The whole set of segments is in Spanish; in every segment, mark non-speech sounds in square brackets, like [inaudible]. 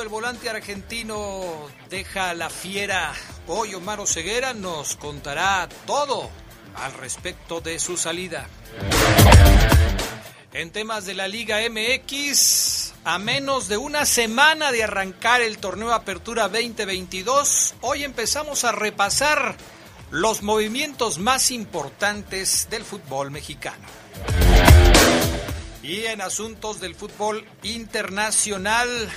El volante argentino, deja la fiera. Hoy Omar Ceguera nos contará todo al respecto de su salida. En temas de la Liga MX, a menos de una semana de arrancar el torneo Apertura 2022, hoy empezamos a repasar los movimientos más importantes del fútbol mexicano. Y en asuntos del fútbol internacional,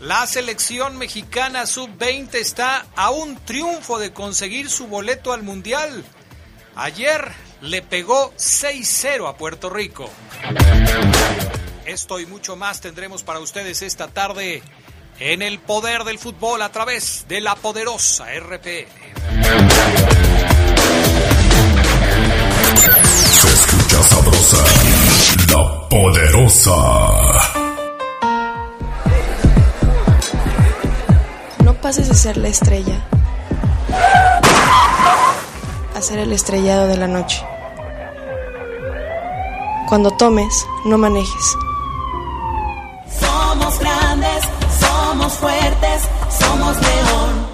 la selección mexicana sub-20 está a un triunfo de conseguir su boleto al Mundial. Ayer le pegó 6-0 a Puerto Rico. Esto y mucho más tendremos para ustedes esta tarde en el poder del fútbol a través de la poderosa RPN. Se escucha sabrosa, la poderosa. Pases de ser la estrella a ser el estrellado de la noche. Cuando tomes, no manejes. Somos grandes, somos fuertes, somos león.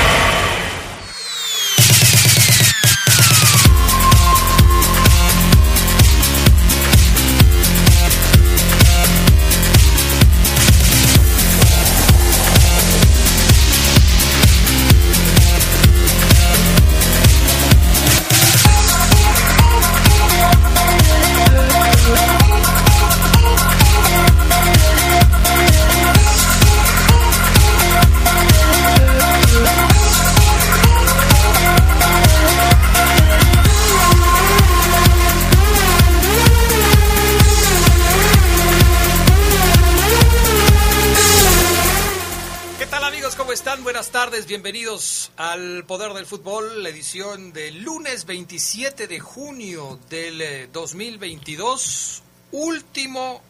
Buenas tardes, bienvenidos al Poder del Fútbol, la edición del lunes 27 de junio del eh, 2022, último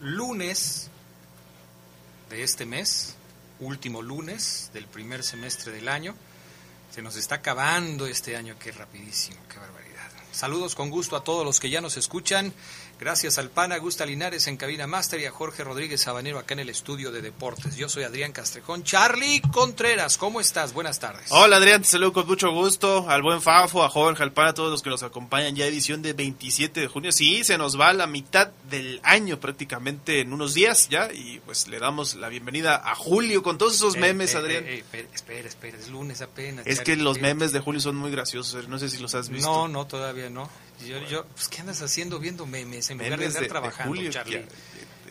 lunes de este mes, último lunes del primer semestre del año. Se nos está acabando este año, qué rapidísimo, qué barbaridad. Saludos con gusto a todos los que ya nos escuchan. Gracias al PAN Augusta Linares en Cabina Master y a Jorge Rodríguez Sabanero acá en el estudio de deportes. Yo soy Adrián Castrejón. Charlie Contreras, ¿cómo estás? Buenas tardes. Hola Adrián, te saludo con mucho gusto. Al buen Fafo, a Jorge, al PAN, a todos los que nos acompañan. Ya edición de 27 de junio. Sí, se nos va la mitad del año prácticamente en unos días ya. Y pues le damos la bienvenida a Julio con todos esos Eh, memes, eh, Adrián. eh, espera, espera, es lunes apenas. es Charlie, que los memes de Julio son muy graciosos. No sé si los has visto. No, no, todavía no. Yo, yo, pues, ¿qué andas haciendo viendo memes en lugar de andar de- de trabajando, Julio, Charlie? ya,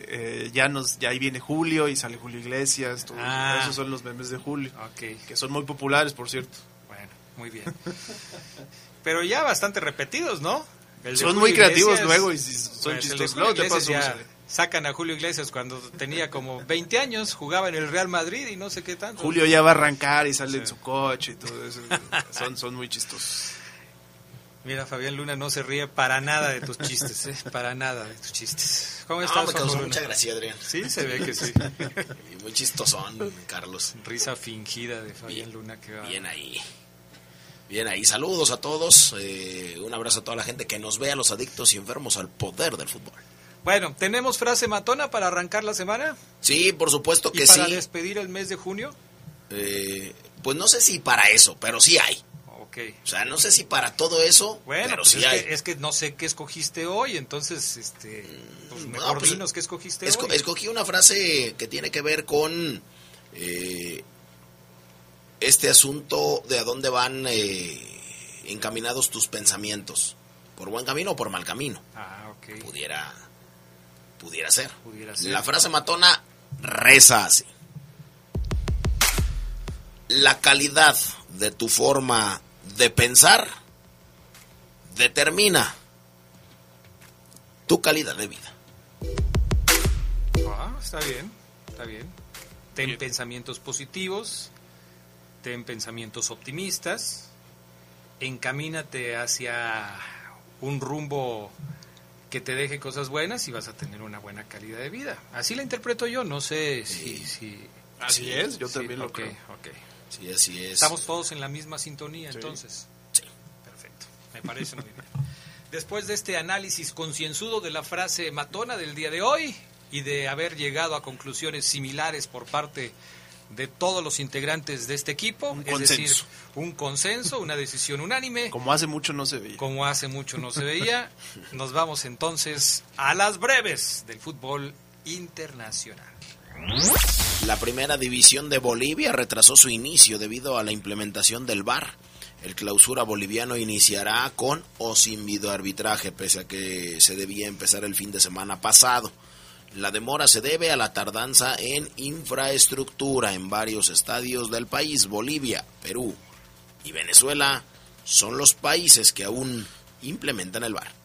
eh, ya nos ya ahí viene Julio y sale Julio Iglesias todo- Ah. esos son los memes de Julio Ok, que son muy populares por cierto bueno, muy bien. [laughs] Pero ya bastante repetidos, ¿no? Son Julio muy creativos Iglesias, luego y son pues, chistosos te paso ya Sacan a Julio Iglesias cuando tenía como 20 años, jugaba en el Real Madrid y no sé qué tanto. Julio ya va a arrancar y sale en su coche y todo eso. [laughs] son, son muy chistosos. Mira, Fabián Luna no se ríe para nada de tus chistes, [laughs] ¿eh? Para nada de tus chistes. ¿Cómo estás, me causó mucha gracia, Adrián. Sí, se ve que sí. [laughs] y muy chistosón, Carlos. Risa fingida de Fabián Luna que va. Bien ahí. Bien ahí. Saludos a todos. Eh, un abrazo a toda la gente que nos ve, a los adictos y enfermos al poder del fútbol. Bueno, ¿tenemos frase matona para arrancar la semana? Sí, por supuesto que ¿Y para despedir el mes de junio? Eh, pues no sé si para eso, pero sí hay. O sea, no sé si para todo eso, bueno, pero pues sí es, hay. Que, es que no sé qué escogiste hoy, entonces, este, pues mejor pues, dinos qué escogiste esco hoy. Escogí una frase que tiene que ver con eh, este asunto de a dónde van eh, encaminados tus pensamientos. ¿Por buen camino o por mal camino? Ah, ok. Pudiera, pudiera ser. Pudiera ser. La frase matona reza así. La calidad de tu forma de pensar determina tu calidad de vida. Ah, está bien, está bien. Ten pensamientos positivos, ten pensamientos optimistas, encamínate hacia un rumbo que te deje cosas buenas y vas a tener una buena calidad de vida. Así la interpreto yo, no sé si... si Así es, yo también lo okay, creo. Okay. Sí, así es. Estamos todos en la misma sintonía, sí. entonces. Sí. Perfecto. Me parece muy bien. Después de este análisis concienzudo de la frase matona del día de hoy y de haber llegado a conclusiones similares por parte de todos los integrantes de este equipo, un es consenso. decir, un consenso, una decisión unánime. Como hace mucho no se veía. Como hace mucho no se veía, nos vamos entonces a las breves del fútbol internacional. La primera división de Bolivia retrasó su inicio debido a la implementación del VAR. El clausura boliviano iniciará con o sin videoarbitraje, pese a que se debía empezar el fin de semana pasado. La demora se debe a la tardanza en infraestructura en varios estadios del país. Bolivia, Perú y Venezuela son los países que aún implementan el VAR.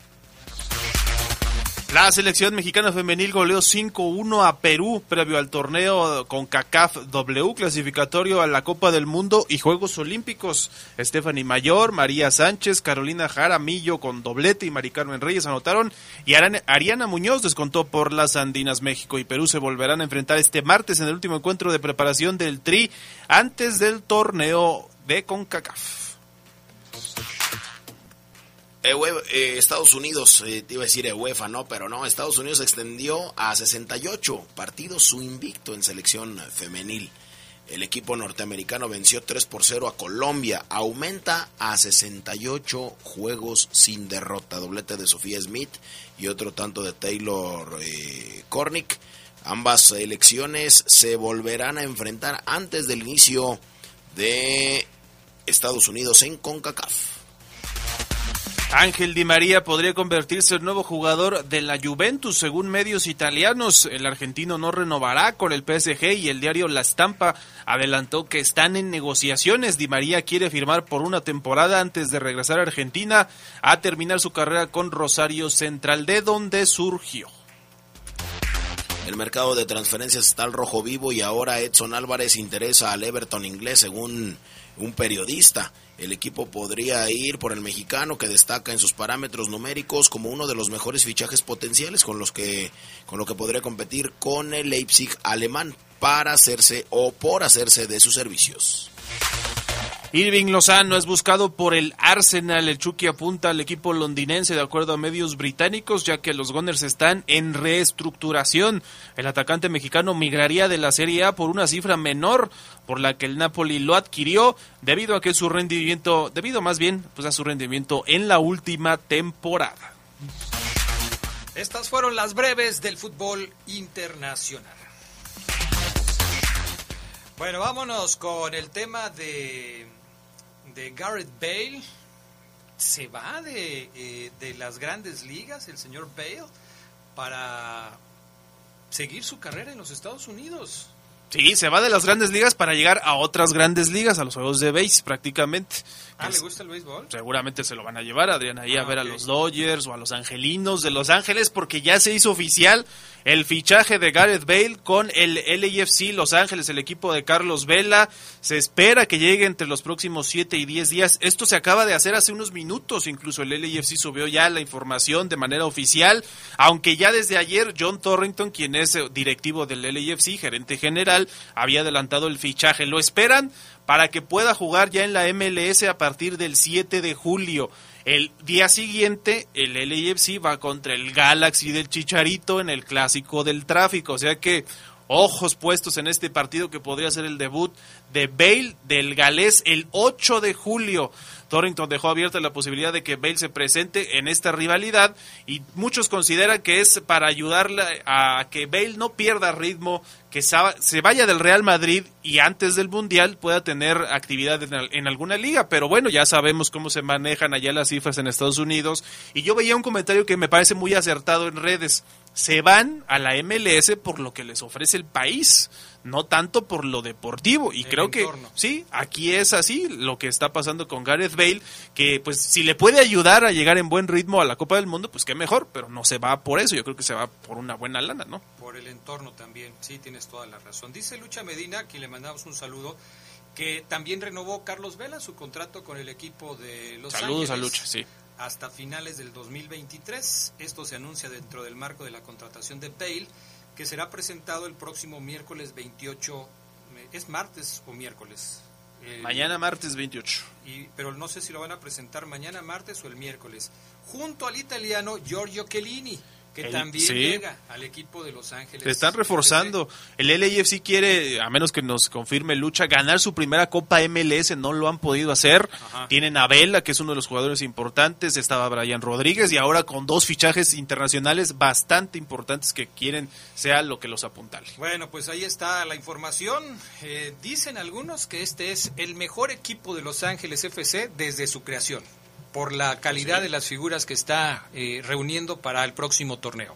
La selección mexicana femenil goleó 5-1 a Perú previo al torneo con CACAF W clasificatorio a la Copa del Mundo y Juegos Olímpicos. Stephanie Mayor, María Sánchez, Carolina Jaramillo con doblete y Mari Carmen Reyes anotaron y Ariana Muñoz descontó por las Andinas. México y Perú se volverán a enfrentar este martes en el último encuentro de preparación del Tri antes del torneo de CONCACAF. Eh, Estados Unidos, eh, te iba a decir UEFA, no, pero no, Estados Unidos extendió a 68 partidos su invicto en selección femenil. El equipo norteamericano venció 3 por 0 a Colombia, aumenta a 68 juegos sin derrota, doblete de Sofía Smith y otro tanto de Taylor eh, Cornick. Ambas selecciones se volverán a enfrentar antes del inicio de Estados Unidos en CONCACAF. Ángel Di María podría convertirse en nuevo jugador de la Juventus, según medios italianos. El argentino no renovará con el PSG y el diario La Stampa adelantó que están en negociaciones. Di María quiere firmar por una temporada antes de regresar a Argentina a terminar su carrera con Rosario Central, de donde surgió. El mercado de transferencias está al rojo vivo y ahora Edson Álvarez interesa al Everton inglés, según un periodista. El equipo podría ir por el mexicano que destaca en sus parámetros numéricos como uno de los mejores fichajes potenciales con los que con lo que podría competir con el Leipzig alemán para hacerse o por hacerse de sus servicios. Irving Lozano es buscado por el Arsenal. El Chucky apunta al equipo londinense de acuerdo a medios británicos, ya que los Gunners están en reestructuración. El atacante mexicano migraría de la Serie A por una cifra menor, por la que el Napoli lo adquirió debido a que su rendimiento, debido más bien pues a su rendimiento en la última temporada. Estas fueron las breves del fútbol internacional. Bueno, vámonos con el tema de, de Garrett Bale. Se va de, eh, de las grandes ligas el señor Bale para seguir su carrera en los Estados Unidos. Sí, se va de las grandes ligas para llegar a otras grandes ligas, a los juegos de base prácticamente. Ah, ¿le gusta el béisbol? Seguramente se lo van a llevar, Adrián, ahí a Ah, ver a los Dodgers o a los Angelinos de Los Ángeles, porque ya se hizo oficial el fichaje de Gareth Bale con el LAFC Los Ángeles, el equipo de Carlos Vela. Se espera que llegue entre los próximos 7 y 10 días. Esto se acaba de hacer hace unos minutos, incluso el LAFC subió ya la información de manera oficial, aunque ya desde ayer John Torrington, quien es eh, directivo del LAFC, gerente general, había adelantado el fichaje. Lo esperan para que pueda jugar ya en la MLS a partir del 7 de julio. El día siguiente, el LAFC va contra el Galaxy del Chicharito en el clásico del tráfico. O sea que ojos puestos en este partido que podría ser el debut de Bale del Galés el 8 de julio. Torrington dejó abierta la posibilidad de que Bale se presente en esta rivalidad y muchos consideran que es para ayudarle a que Bale no pierda ritmo, que se vaya del Real Madrid y antes del Mundial pueda tener actividad en alguna liga. Pero bueno, ya sabemos cómo se manejan allá las cifras en Estados Unidos. Y yo veía un comentario que me parece muy acertado en redes. Se van a la MLS por lo que les ofrece el país, no tanto por lo deportivo. Y El creo que sí, aquí es así lo que está pasando con Gareth Bale, que pues si le puede ayudar a llegar en buen ritmo a la Copa del Mundo, pues qué mejor, pero no se va por eso, yo creo que se va por una buena lana, ¿no? Por el entorno también, sí, tienes toda la razón. Dice Lucha Medina, a quien le mandamos un saludo, que también renovó Carlos Vela su contrato con el equipo de Los Saludos a Lucha, sí. hasta finales del 2023. Esto se anuncia dentro del marco de la contratación de Bale, que será presentado el próximo miércoles 28, eh, ¿es martes o miércoles? El- Mañana martes 28. y- pero no sé si lo van a presentar mañana martes o el miércoles, junto al italiano Giorgio Chiellini, que El- también sí. llega al equipo de Los Ángeles. Se están reforzando. El LAFC quiere, a menos que nos confirme Lucha, ganar su primera Copa MLS. No lo han podido hacer. Ajá. Tienen a Vela, que es uno de los jugadores importantes. Estaba Brian Rodríguez. Y ahora con dos fichajes internacionales bastante importantes que quieren sea lo que los apuntale. Bueno, pues ahí está la información. Eh, dicen algunos que este es el mejor equipo de Los Ángeles FC desde su creación, por la calidad de las figuras que está eh, reuniendo para el próximo torneo.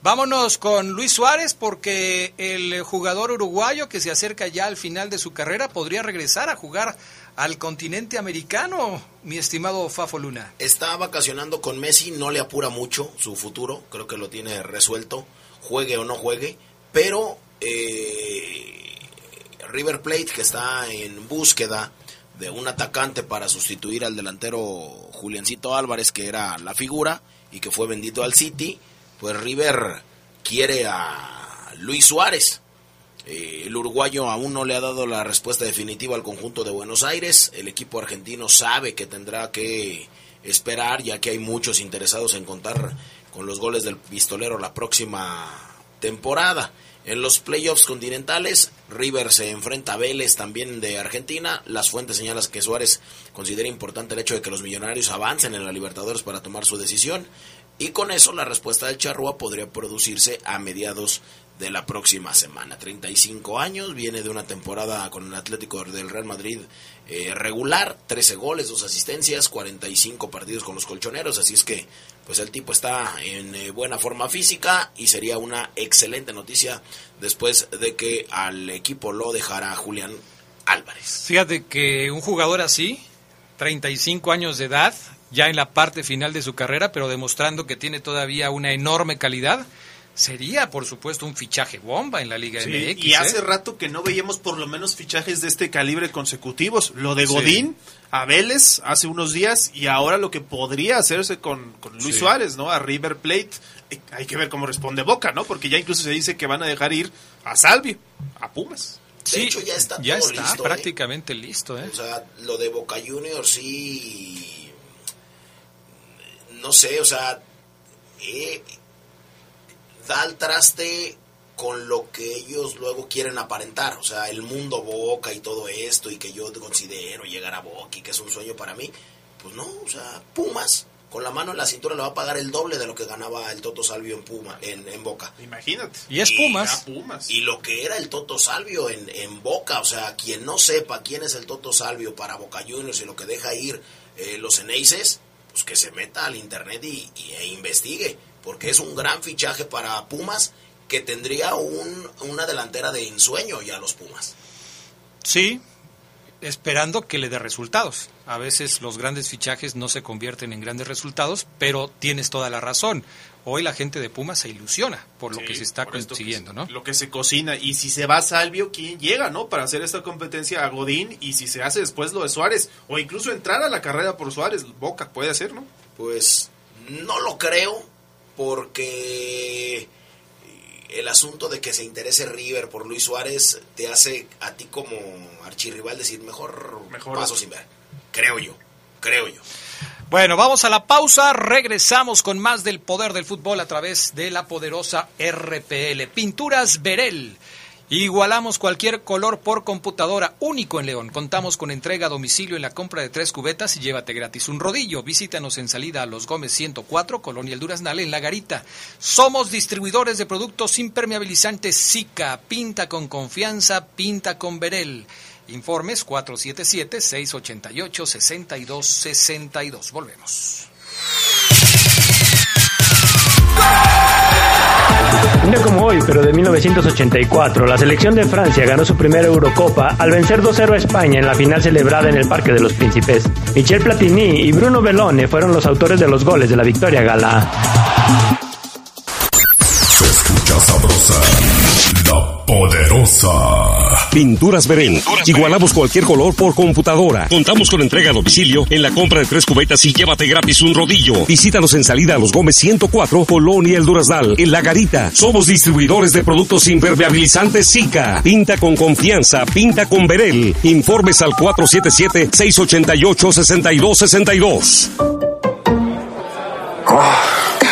Vámonos con Luis Suárez porque el jugador uruguayo que se acerca ya al final de su carrera podría regresar a jugar al continente americano, mi estimado Fafo Luna. Está vacacionando con Messi, no le apura mucho su futuro, creo que lo tiene resuelto, juegue o no juegue, pero eh, River Plate que está en búsqueda de un atacante para sustituir al delantero Juliancito Álvarez, que era la figura y que fue vendido al City, pues River quiere a Luis Suárez. Eh, el uruguayo aún no le ha dado la respuesta definitiva al conjunto de Buenos Aires. El equipo argentino sabe que tendrá que esperar, ya que hay muchos interesados en contar con los goles del pistolero la próxima temporada. En los playoffs continentales, River se enfrenta a Vélez también de Argentina. Las fuentes señalan que Suárez considera importante el hecho de que los millonarios avancen en la Libertadores para tomar su decisión. Y con eso la respuesta del Charrúa podría producirse a mediados de la próxima semana. 35 años, viene de una temporada con el Atlético del Real Madrid eh, regular, 13 goles, 2 asistencias, 45 partidos con los colchoneros, así es que pues el tipo está en eh, buena forma física y sería una excelente noticia después de que al equipo lo dejara Julián Álvarez. Fíjate que un jugador así, 35 años de edad, ya en la parte final de su carrera, pero demostrando que tiene todavía una enorme calidad, sería por supuesto un fichaje bomba en la Liga Sí, MX. y hace ¿eh? rato que no veíamos por lo menos fichajes de este calibre consecutivos. Lo de Sí. Godín a Vélez hace unos días y ahora lo que podría hacerse con, con Luis Sí. Suárez, ¿no? A River Plate. Eh, Hay que ver cómo responde Boca, ¿no? Porque ya incluso se dice que van a dejar ir a Salvio, a Pumas. De Sí, hecho, ya está ya todo está listo, ¿eh? prácticamente listo. ¿eh? O sea, lo de Boca Juniors sí. No sé, o sea. eh, da al traste con lo que ellos luego quieren aparentar. O sea, el mundo Boca y todo esto, y que yo considero llegar a Boca y que es un sueño para mí. Pues no, o sea, Pumas. Con la mano en la cintura le va a pagar el doble de lo que ganaba el Toto Salvio en Puma, en, en Boca. Imagínate. Y es Pumas. a Pumas. Y lo que era el Toto Salvio en, en Boca, o sea, quien no sepa quién es el Toto Salvio para Boca Juniors y lo que deja ir eh, los Eneises, pues que se meta al internet y, y- e investigue, porque es un gran fichaje para Pumas que tendría un, una delantera de ensueño ya los Pumas. Sí, esperando que le dé resultados. A veces los grandes fichajes no se convierten en grandes resultados, pero tienes toda la razón. Hoy la gente de Pumas se ilusiona por lo Sí, que se está consiguiendo, se- ¿no? Lo que se cocina. Y si se va Salvio, ¿quién llega, no? Para hacer esta competencia a Godín. Y si se hace después lo de Suárez. O incluso entrar a la carrera por Suárez. Boca puede hacer, ¿no? Pues no lo creo porque el asunto de que se interese River por Luis Suárez te hace a ti como archirrival decir mejor, Mejor paso sin ver. Creo yo, creo yo. Bueno, vamos a la pausa, regresamos con más del poder del fútbol a través de la poderosa RPL. Pinturas Verel. Igualamos cualquier color por computadora, único en León. Contamos con entrega a domicilio en la compra de tres cubetas y llévate gratis un rodillo. Visítanos en salida a Los Gómez 104, Colonia El Duraznal, en La Garita. Somos distribuidores de productos impermeabilizantes Zika. Pinta con confianza, pinta con Verel. Informes 477-688-6262. Volvemos. Un día como hoy, pero de 1984, la selección de Francia ganó su primera Eurocopa al vencer 2-0 a España en la final celebrada en el Parque de los Príncipes. Michel Platini y Bruno Bellone fueron los autores de los goles de la victoria gala. Se escucha sabrosa, la poderosa. Pinturas Verén. Igualamos cualquier color por computadora. Contamos con entrega a domicilio en la compra de tres cubetas y llévate gratis un rodillo. Visítanos en salida a Los Gómez 104, Colonia El Duraznal, en La Garita. Somos distribuidores de productos impermeabilizantes Zika. Pinta con confianza, pinta con Verel. Informes al 477-688-6262.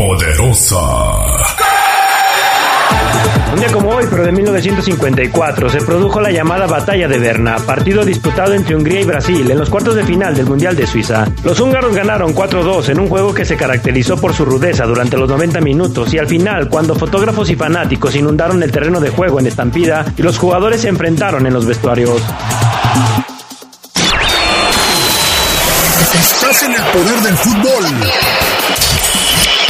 Poderosa. Un día como hoy, pero de 1954, se produjo la llamada Batalla de Berna, partido disputado entre Hungría y Brasil en los cuartos de final del Mundial de Suiza. Los húngaros ganaron 4-2 en un juego que se caracterizó por su rudeza durante los 90 minutos y al final, cuando fotógrafos y fanáticos inundaron el terreno de juego en estampida y los jugadores se enfrentaron en los vestuarios. Estás en el poder del fútbol.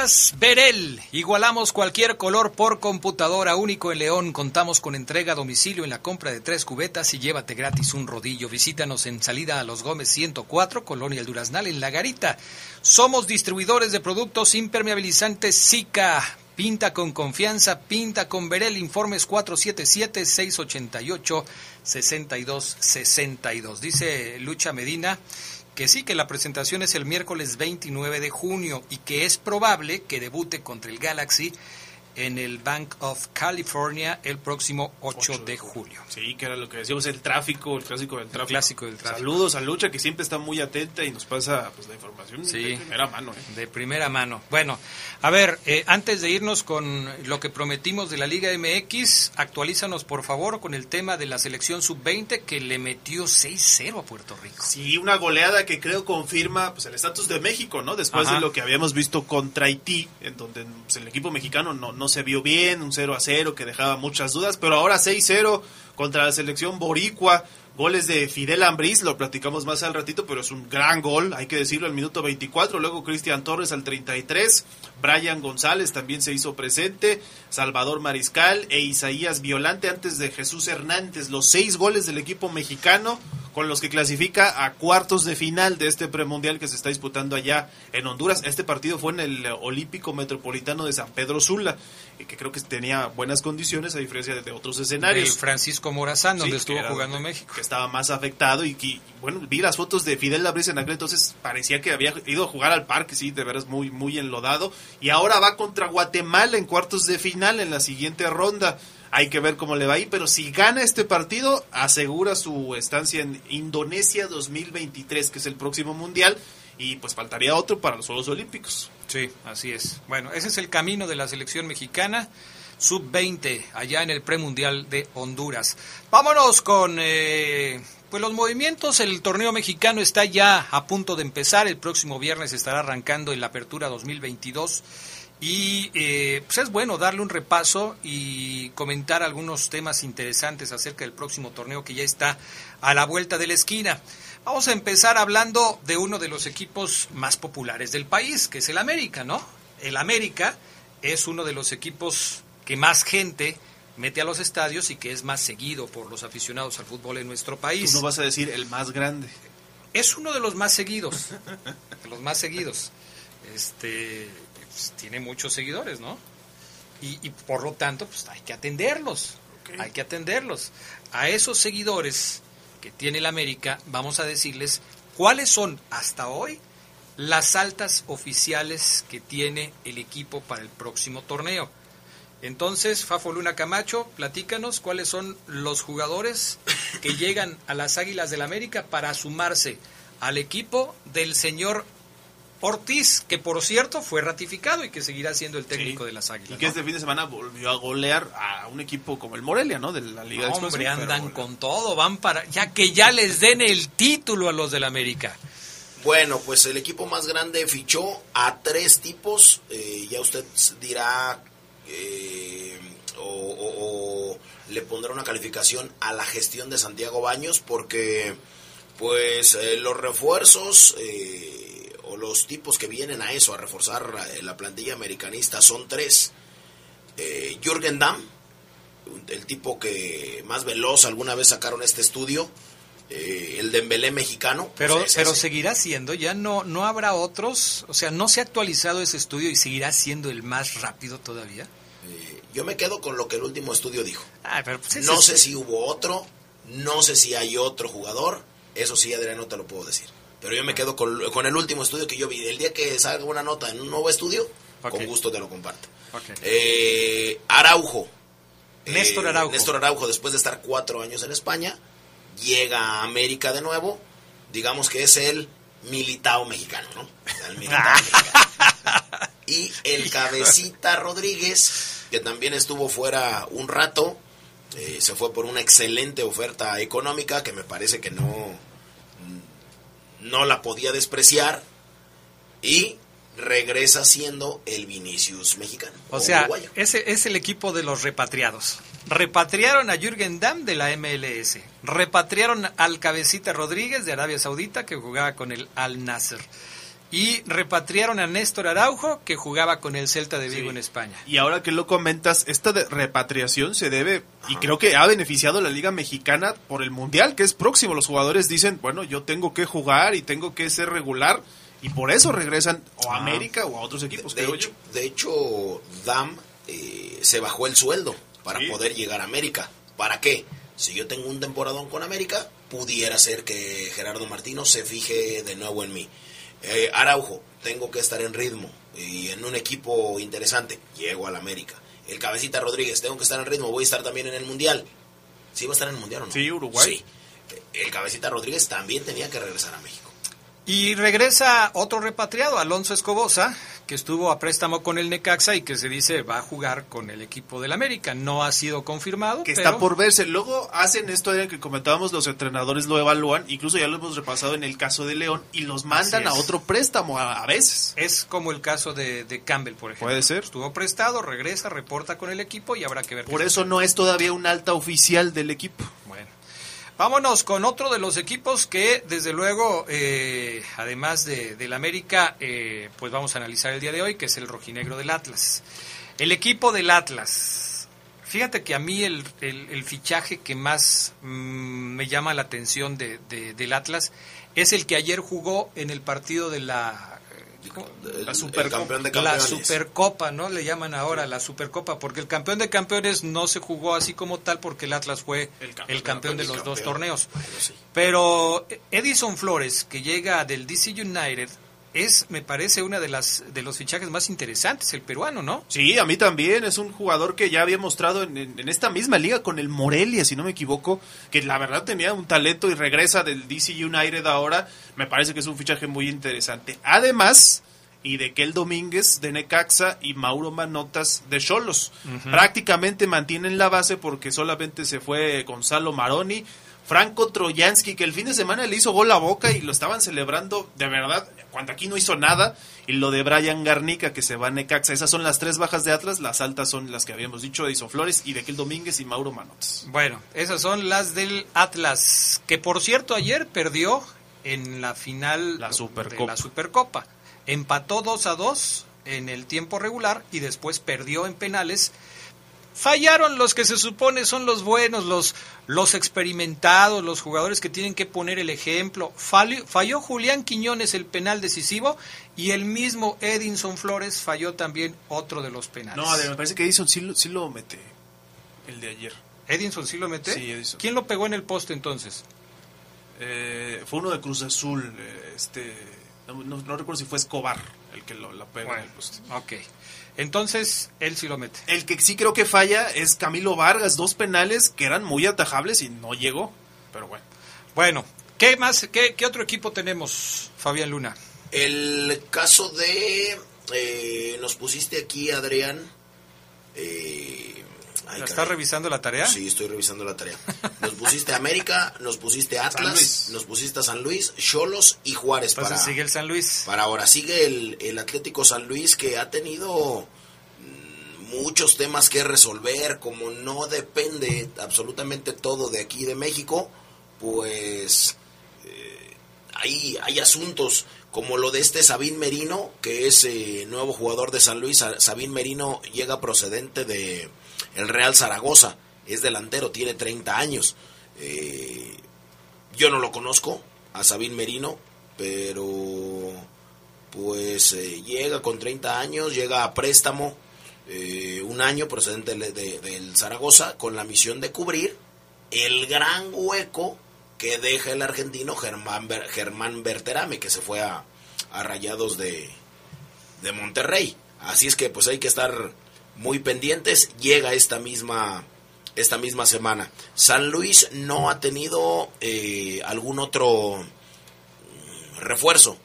Pinturas. Igualamos cualquier color por computadora único en León. Contamos con entrega a domicilio en la compra de tres cubetas y llévate gratis un rodillo. Visítanos en salida a Los Gómez 104, Colonia El Duraznal, en La Garita. Somos distribuidores de productos impermeabilizantes Zika. Pinta con confianza, pinta con Verel. Informes 477-688-6262. Dice Lucha Medina que sí, que la presentación es el miércoles 29 de junio y que es probable que debute contra el Galaxy en el Bank of California el próximo 8, de julio. Sí, que era lo que decíamos, el tráfico, el clásico del tráfico. clásico del tráfico. Saludos a Lucha, que siempre está muy atenta y nos pasa pues, la información Sí. de primera mano. ¿eh? De primera mano. Bueno, a ver, eh, antes de irnos con lo que prometimos de la Liga MX, actualízanos por favor con el tema de la selección sub-20 que le metió 6-0 a Puerto Rico. Sí, una goleada que creo confirma pues, el estatus de México, ¿no? Después Ajá. de lo que habíamos visto contra Haití, en donde pues, el equipo mexicano no, no se vio bien, un 0 a 0 que dejaba muchas dudas, pero ahora 6-0 contra la selección boricua. Goles de Fidel Ambriz, lo platicamos más al ratito, pero es un gran gol, hay que decirlo, al minuto 24. Luego Cristian Torres al 33. Brian González también se hizo presente. Salvador Mariscal e Isaías Violante antes de Jesús Hernández. Los seis goles del equipo mexicano con los que clasifica a cuartos de final de este premundial que se está disputando allá en Honduras. Este partido fue en el Olímpico Metropolitano de San Pedro Sula, y que creo que tenía buenas condiciones a diferencia de otros escenarios. El Francisco Morazán, donde Sí, estuvo era jugando México. Que estaba más afectado y que, bueno, vi las fotos de Fidel Labris en aquel entonces, parecía que había ido a jugar al parque, sí, de veras muy, muy enlodado. Y ahora va contra Guatemala en cuartos de final en la siguiente ronda. Hay que ver cómo le va ahí, pero si gana este partido, asegura su estancia en Indonesia 2023, que es el próximo mundial, y pues faltaría otro para los Juegos Olímpicos. Sí, así es. Bueno, ese es el camino de la selección mexicana, sub-20, allá en el premundial de Honduras. Vámonos con eh, pues los movimientos. El torneo mexicano está ya a punto de empezar. El próximo viernes estará arrancando en la apertura 2022. Y eh, pues es bueno darle un repaso y comentar algunos temas interesantes acerca del próximo torneo que ya está a la vuelta de la esquina. Vamos a empezar hablando de uno de los equipos más populares del país, que es el América, ¿no? El América es uno de los equipos que más gente mete a los estadios y que es más seguido por los aficionados al fútbol en nuestro país. Tú no vas a decir el más grande. Es uno de los más seguidos, de los más seguidos. Este pues, tiene muchos seguidores, ¿no? Y, y por lo tanto, pues hay que atenderlos, hay que atenderlos. A esos seguidores que tiene el América, vamos a decirles cuáles son hasta hoy las altas oficiales que tiene el equipo para el próximo torneo. Entonces, Fafo Luna Camacho, platícanos cuáles son los jugadores que llegan a las Águilas del América para sumarse al equipo del señor Ortiz, que por cierto fue ratificado y que seguirá siendo el técnico de las Y Águilas. que ¿no? este fin de semana volvió a golear a un equipo como el Morelia, ¿no? De la Liga de Hombre, andan con todo, van para ya que ya les den el título a los del América. Bueno, pues el equipo más grande fichó a tres tipos. eh, ya usted dirá eh, o, o- o le pondrá una calificación a la gestión de Santiago Baños porque pues eh, los refuerzos eh, los tipos que vienen a eso, a reforzar eh, la plantilla americanista son tres. Eh, Jürgen Damm, el tipo que más veloz alguna vez sacaron este estudio, eh, el Dembélé mexicano. pues Pero, pero seguirá siendo, ya no, no habrá otros, o sea, no se ha actualizado ese estudio y seguirá siendo el más rápido todavía. Yo me quedo con lo que el último estudio dijo. Ah, pero pues no sé si hubo otro, no sé si hay otro jugador, eso sí, Adrián, no te lo puedo decir. Pero yo me quedo con, con el último estudio que yo vi. El día que salga una nota en un nuevo estudio, con gusto te lo comparto. Eh, Araujo. Néstor Eh, Araujo. Néstor Araujo, después de estar cuatro años en España, llega a América de nuevo. Digamos que es el militao mexicano, ¿no? El militao mexicano. Y el [laughs] Cabecita Rodríguez, que también estuvo fuera un rato, eh, se fue por una excelente oferta económica que me parece que no, no la podía despreciar. Y regresa siendo el Vinicius mexicano. O sea, uruguayo. ese es el equipo de los repatriados. Repatriaron a Jürgen Damm de la MLS. Repatriaron al Cabecita Rodríguez de Arabia Saudita que jugaba con el Al Nasser. Y repatriaron a Néstor Araujo que jugaba con el Celta de Vigo en España. Y ahora que lo comentas, esta de repatriación se debe, y creo que ha beneficiado a la Liga Mexicana por el Mundial, que es próximo. Los jugadores dicen, bueno, yo tengo que jugar y tengo que ser regular, y por eso regresan o a Ah. América o a otros equipos, De creo hecho, yo. de hecho Dam eh, se bajó el sueldo para poder llegar a América. ¿Para qué? Si yo tengo un temporadón con América, pudiera ser que Gerardo Martino se fije de nuevo en mí. Eh, Araujo, tengo que estar en ritmo y en un equipo interesante. Llego al América. el cabecita Rodríguez, tengo que estar en ritmo, voy a estar también en el Mundial. ¿Sí va a estar en el Mundial o no? Sí, Uruguay. Sí. El cabecita Rodríguez también tenía que regresar a México. Y regresa otro repatriado, Alonso Escobosa, que estuvo a préstamo con el Necaxa y que se dice va a jugar con el equipo del América. No ha sido confirmado. Que pero está por verse. Luego hacen esto de que comentábamos, los entrenadores lo evalúan, incluso ya lo hemos repasado en el caso de León, y los mandan a otro préstamo a, a veces. Es como el caso de, de Campbell, por ejemplo. Puede ser. Estuvo prestado, regresa, reporta con el equipo y habrá que ver. Por eso no es todavía un alta oficial del equipo. Bueno. Vámonos con otro de los equipos que, desde luego, eh, además de, del América, eh, pues vamos a analizar el día de hoy, que es el rojinegro del Atlas. El equipo del Atlas. Fíjate que a mí el, fichaje que más mm, me llama la atención de- del Atlas es el que ayer jugó en el partido de la... El- La el Supercopa. campeón de La campeones. Supercopa, ¿no? Le llaman ahora la Supercopa, porque el campeón de campeones no se jugó así como tal porque el Atlas fue el campeón, de los dos torneos. Sí. Pero Edison Flores, que llega del DC United, es, me parece, una de las de los fichajes más interesantes, el peruano, ¿no? Sí, a mí también. Es un jugador que ya había mostrado en, en- en esta misma liga con el Morelia, si no me equivoco, que la verdad tenía un talento y regresa del DC United ahora. Me parece que es un fichaje muy interesante. Además, y de Kel Domínguez de Necaxa y Mauro Manotas de Cholos. Prácticamente mantienen la base porque solamente se fue Gonzalo Maroni. Franco Troyansky, que el fin de semana le hizo gol a boca y lo estaban celebrando de verdad, cuando aquí no hizo nada. Y lo de Brian Garnica, que se va a Necaxa. Esas son las tres bajas de Atlas. Las altas son las que habíamos dicho, Edison Flores y Dequel Domínguez y Mauro Manotas. Bueno, esas son las del Atlas, que por cierto ayer perdió en la final La de Supercopa. la Supercopa. Empató 2 a 2 en el tiempo regular y después perdió en penales. Fallaron los que se supone son los buenos, los, los experimentados, los jugadores que tienen que poner el ejemplo. Falló, falló Julián Quiñones el penal decisivo y el mismo Edinson Flores falló también otro de los penales. No, me parece que Edison sí lo, sí lo mete. El de ayer. ¿Edinson sí lo mete? Sí, Edinson. ¿Quién lo pegó en el poste entonces? Eh, fue uno de Cruz Azul. eh, este, no, no- no recuerdo si fue Escobar el que lo, la pegó en el poste. Ok. Entonces, él sí lo mete. El que sí creo que falla es Camilo Vargas, dos penales que eran muy atajables y no llegó. Pero bueno. Bueno, ¿qué más? ¿Qué, qué otro equipo tenemos, Fabián Luna? El caso de... eh, nos pusiste aquí, Adrián. Eh, ay, ¿La ¿Estás revisando la tarea? Sí, estoy revisando la tarea. Nos pusiste América, nos pusiste Atlas, nos pusiste a San Luis, Cholos y Juárez. Entonces para, sigue el San Luis. para ahora sigue el, el Atlético San Luis que ha tenido mm, muchos temas que resolver, como no depende absolutamente todo de aquí de México, pues eh, hay, hay asuntos como lo de este Sabín Merino, que es eh, nuevo jugador de San Luis. Sa- Sabín Merino llega procedente de el Real Zaragoza, es delantero, tiene 30 años. Eh, yo no lo conozco, a Sabín Merino, pero pues eh, llega con 30 años, llega a préstamo eh, un año procedente de- de- del Zaragoza con la misión de cubrir el gran hueco que deja el argentino Germán, Germán Berterame, que se fue a, a Rayados de, de Monterrey. Así es que pues hay que estar muy pendientes. Llega esta misma esta misma semana. San Luis no ha tenido eh, algún otro mm, refuerzo.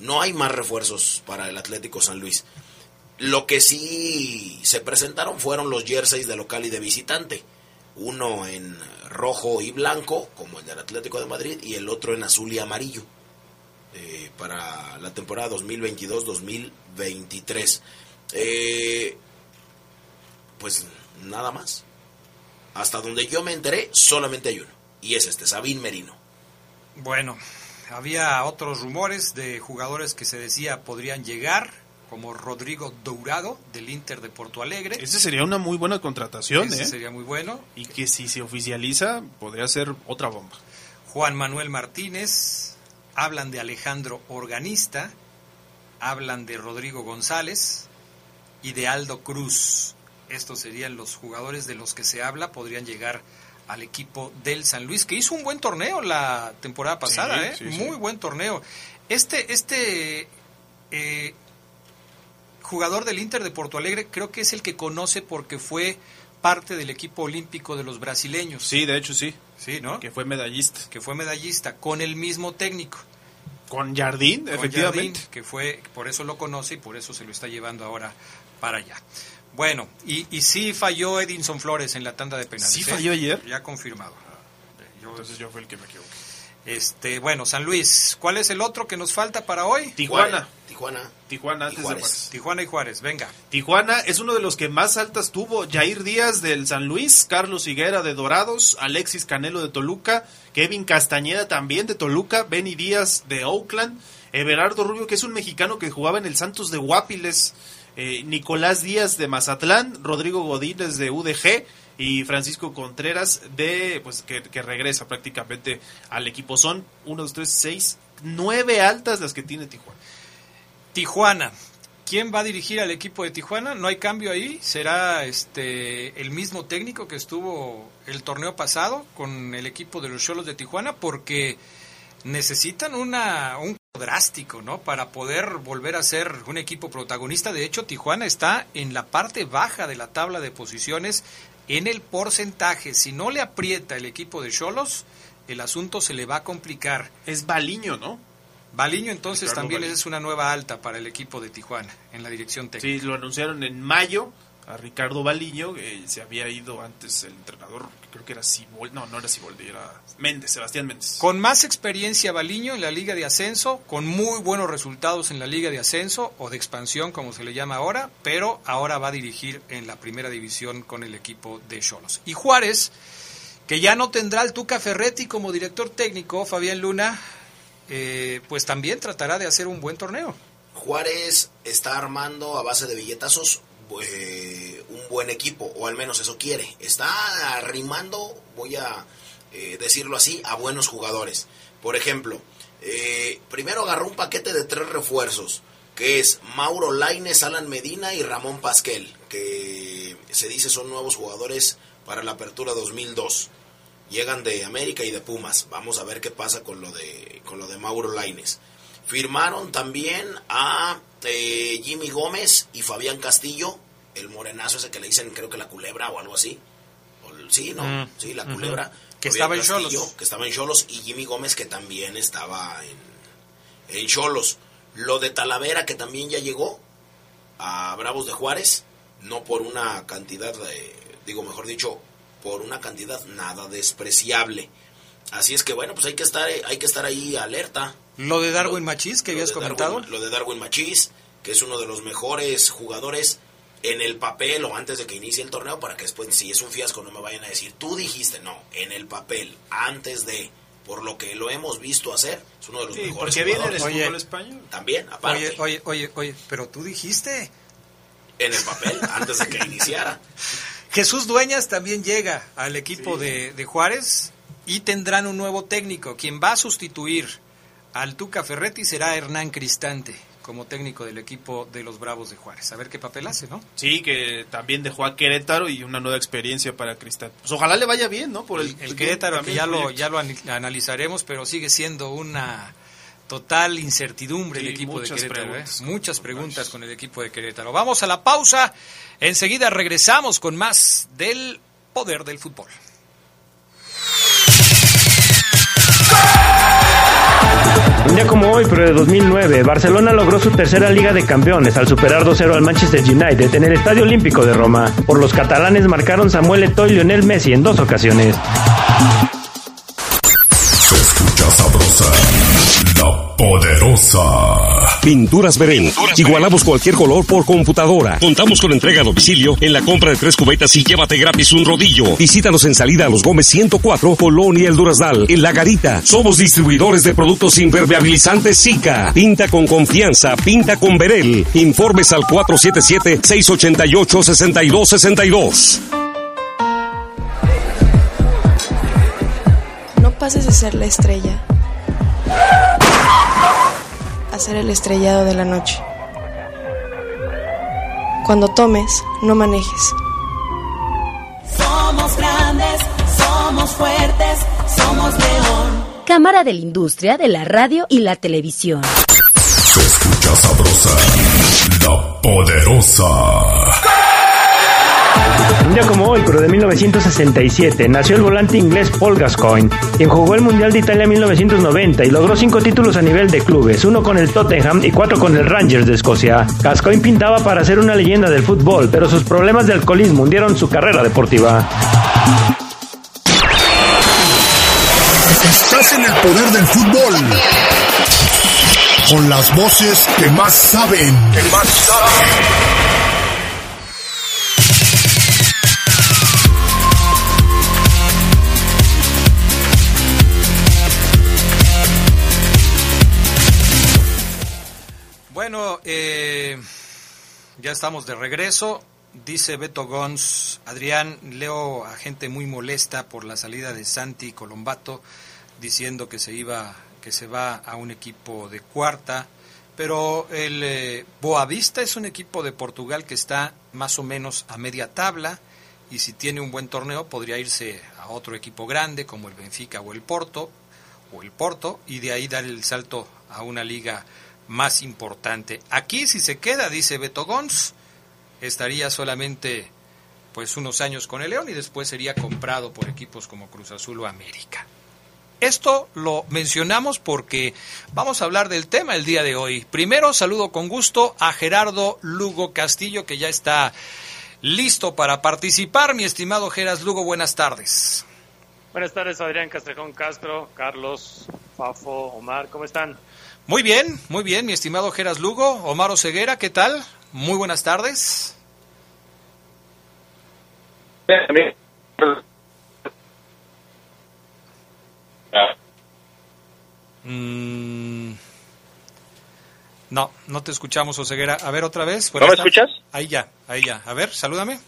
No hay más refuerzos para el Atlético San Luis. Lo que sí se presentaron fueron los jerseys de local y de visitante. Uno en rojo y blanco, como el del Atlético de Madrid, y el otro en azul y amarillo eh, para la temporada 2022-2023. Eh, pues nada más. Hasta donde yo me enteré, solamente hay uno. Y es este, Sabín Merino. Bueno, había otros rumores de jugadores que se decía podrían llegar, como Rodrigo Dourado del Inter de Porto Alegre. Ese sería una muy buena contratación, Ese ¿eh? sería muy bueno. Y que si se oficializa, podría ser otra bomba. Juan Manuel Martínez, hablan de Alejandro Organista, hablan de Rodrigo González y de Aldo Cruz. Estos serían los jugadores de los que se habla, podrían llegar al equipo del San Luis, que hizo un buen torneo la temporada pasada, Sí, ¿eh? sí, sí. muy buen torneo. Este, este, eh, jugador del Inter de Porto Alegre, creo que es el que conoce porque fue parte del equipo olímpico de los brasileños. Sí, de hecho sí. Sí, ¿no? Que fue medallista. Que fue medallista, con el mismo técnico. Con Jardín, efectivamente. Jardín, que fue, por eso lo conoce y por eso se lo está llevando ahora para allá. Bueno, y, y sí falló Edinson Flores en la tanda de penales. ¿Sí ¿eh? falló ayer? Ya confirmado. Entonces yo fui el que me equivoqué. Este, bueno, San Luis. ¿Cuál es el otro que nos falta para hoy? Tijuana. Tijuana. Tijuana antes Y de Juárez. Juárez. Tijuana y Juárez, venga. Tijuana es uno de los que más altas tuvo. Jair Díaz del San Luis, Carlos Higuera de Dorados, Alexis Canelo de Toluca, Kevin Castañeda también de Toluca, Benny Díaz de Oakland, Everardo Rubio, que es un mexicano que jugaba en el Santos de Guapiles, eh, Nicolás Díaz de Mazatlán, Rodrigo Godínez de UDG y Francisco Contreras de pues que, que regresa prácticamente al equipo. Son uno, dos, tres, seis, nueve altas las que tiene Tijuana. Tijuana. ¿Quién va a dirigir al equipo de Tijuana? No hay cambio ahí. Será este el mismo técnico que estuvo el torneo pasado con el equipo de los Cholos de Tijuana porque necesitan una un drástico, ¿no? Para poder volver a ser un equipo protagonista. De hecho, Tijuana está en la parte baja de la tabla de posiciones en el porcentaje. Si no le aprieta el equipo de Cholos, el asunto se le va a complicar. Es Baliño, ¿no? Baliño entonces Ricardo también Baliño. es una nueva alta para el equipo de Tijuana en la dirección técnica. Sí, lo anunciaron en mayo a Ricardo Baliño, que se había ido antes el entrenador, creo que era Siboldi, no, no era Siboldi, era Méndez, Sebastián Méndez. Con más experiencia Baliño en la liga de ascenso, con muy buenos resultados en la liga de ascenso o de expansión como se le llama ahora, pero ahora va a dirigir en la primera división con el equipo de Cholos. Y Juárez, que ya no tendrá al Tuca Ferretti como director técnico, Fabián Luna, eh, pues también tratará de hacer un buen torneo. Juárez está armando a base de billetazos eh, un buen equipo, o al menos eso quiere. Está arrimando, voy a eh, decirlo así, a buenos jugadores. Por ejemplo, eh, primero agarró un paquete de tres refuerzos, que es Mauro Laines, Alan Medina y Ramón Pasquel, que se dice son nuevos jugadores para la apertura 2002. Llegan de América y de Pumas. Vamos a ver qué pasa con lo de, con lo de Mauro Laines. Firmaron también a Jimmy Gómez y Fabián Castillo, el morenazo ese que le dicen creo que la culebra o algo así. O sí, ¿no? Mm, Sí, la culebra. Que estaba en Xolos. Que estaba en Cholos y Jimmy Gómez que también estaba en, en Cholos. Lo de Talavera que también ya llegó a Bravos de Juárez, no por una cantidad, de, digo mejor dicho, por una cantidad nada despreciable. Así es que bueno, pues hay que estar, hay que estar ahí alerta. Lo de Darwin Machís que Lo habías comentado. Darwin- lo de Darwin Machís, que es uno de los mejores jugadores en el papel o antes de que inicie el torneo para que después si es un fiasco no me vayan a decir tú dijiste no en el papel antes de por lo que lo hemos visto hacer es uno de los Sí, mejores porque viene del jugadores. fútbol español. también aparte Oye, oye, oye, oye, pero tú dijiste. en el papel antes de que [laughs] iniciara Jesús Dueñas también llega al equipo de, de Juárez y tendrán un nuevo técnico. Quien va a sustituir al Tuca Ferretti será Hernán Cristante como técnico del equipo de los Bravos de Juárez. A ver qué papel hace, ¿no? Sí, que también dejó a Querétaro y una nueva experiencia para Cristal. Pues ojalá le vaya bien, ¿no? Por el, El Querétaro, que ya lo, ya lo analizaremos, pero sigue siendo una total incertidumbre el equipo de Querétaro. ¿eh? Muchas preguntas con el equipo de Querétaro. Vamos a la pausa. Enseguida regresamos con más del poder del fútbol. Un día como hoy, pero de 2009, Barcelona logró su tercera Liga de Campeones al superar 2-0 al Manchester United en el Estadio Olímpico de Roma. Por los catalanes marcaron Samuel Eto'o y Lionel Messi en dos ocasiones. Se escucha sabrosa, la poderosa. Pinturas Verén. Igualamos cualquier color por computadora. Contamos con entrega a domicilio en la compra de tres cubetas y llévate gratis un rodillo. Visítanos en salida a los Gómez 104, Colonia El Durazdal, en La Garita. Somos distribuidores de productos impermeabilizantes Zika. Pinta con confianza, pinta con Verel. Informes al 477-688-6262. No pases de ser la estrella a ser el estrellado de la noche. Cuando tomes, no manejes. Somos grandes, somos fuertes, somos león. Cámara de la Industria de la Radio y la Televisión. Se escucha sabrosa, la poderosa. Un día como hoy, pero de 1967, nació el volante inglés Paul Gascoigne, quien jugó el Mundial de Italia 1990 y logró cinco títulos a nivel de clubes, uno con el Tottenham y cuatro con el Rangers de Escocia. Gascoigne pintaba para ser una leyenda del fútbol, pero sus problemas de alcoholismo hundieron su carrera deportiva. Estás en el poder del fútbol. Con las voces que más saben. Que más saben. Eh, ya estamos de regreso. Dice Beto Gons, Adrián, leo a gente muy molesta por la salida de Santi Colombato, diciendo que se iba, que se va a un equipo de cuarta, pero el eh, Boavista es un equipo de Portugal que está más o menos a media tabla y si tiene un buen torneo podría irse a otro equipo grande como el Benfica o el Porto o el Porto y de ahí dar el salto a una liga más importante. Aquí si se queda, dice Beto Gons, estaría solamente pues unos años con el León y después sería comprado por equipos como Cruz Azul o América. Esto lo mencionamos porque vamos a hablar del tema el día de hoy. Primero saludo con gusto a Gerardo Lugo Castillo que ya está listo para participar. Mi estimado Geras Lugo, buenas tardes. Buenas tardes Adrián Castrejón Castro, Carlos, Fafo, Omar, ¿cómo están? Muy bien, muy bien, mi estimado Geras Lugo, Omar Ceguera, ¿qué tal? Muy buenas tardes. Mm, no, no te escuchamos, Oseguera. A ver, otra vez. ¿No me escuchas? Ahí ya, ahí ya. A ver, salúdame.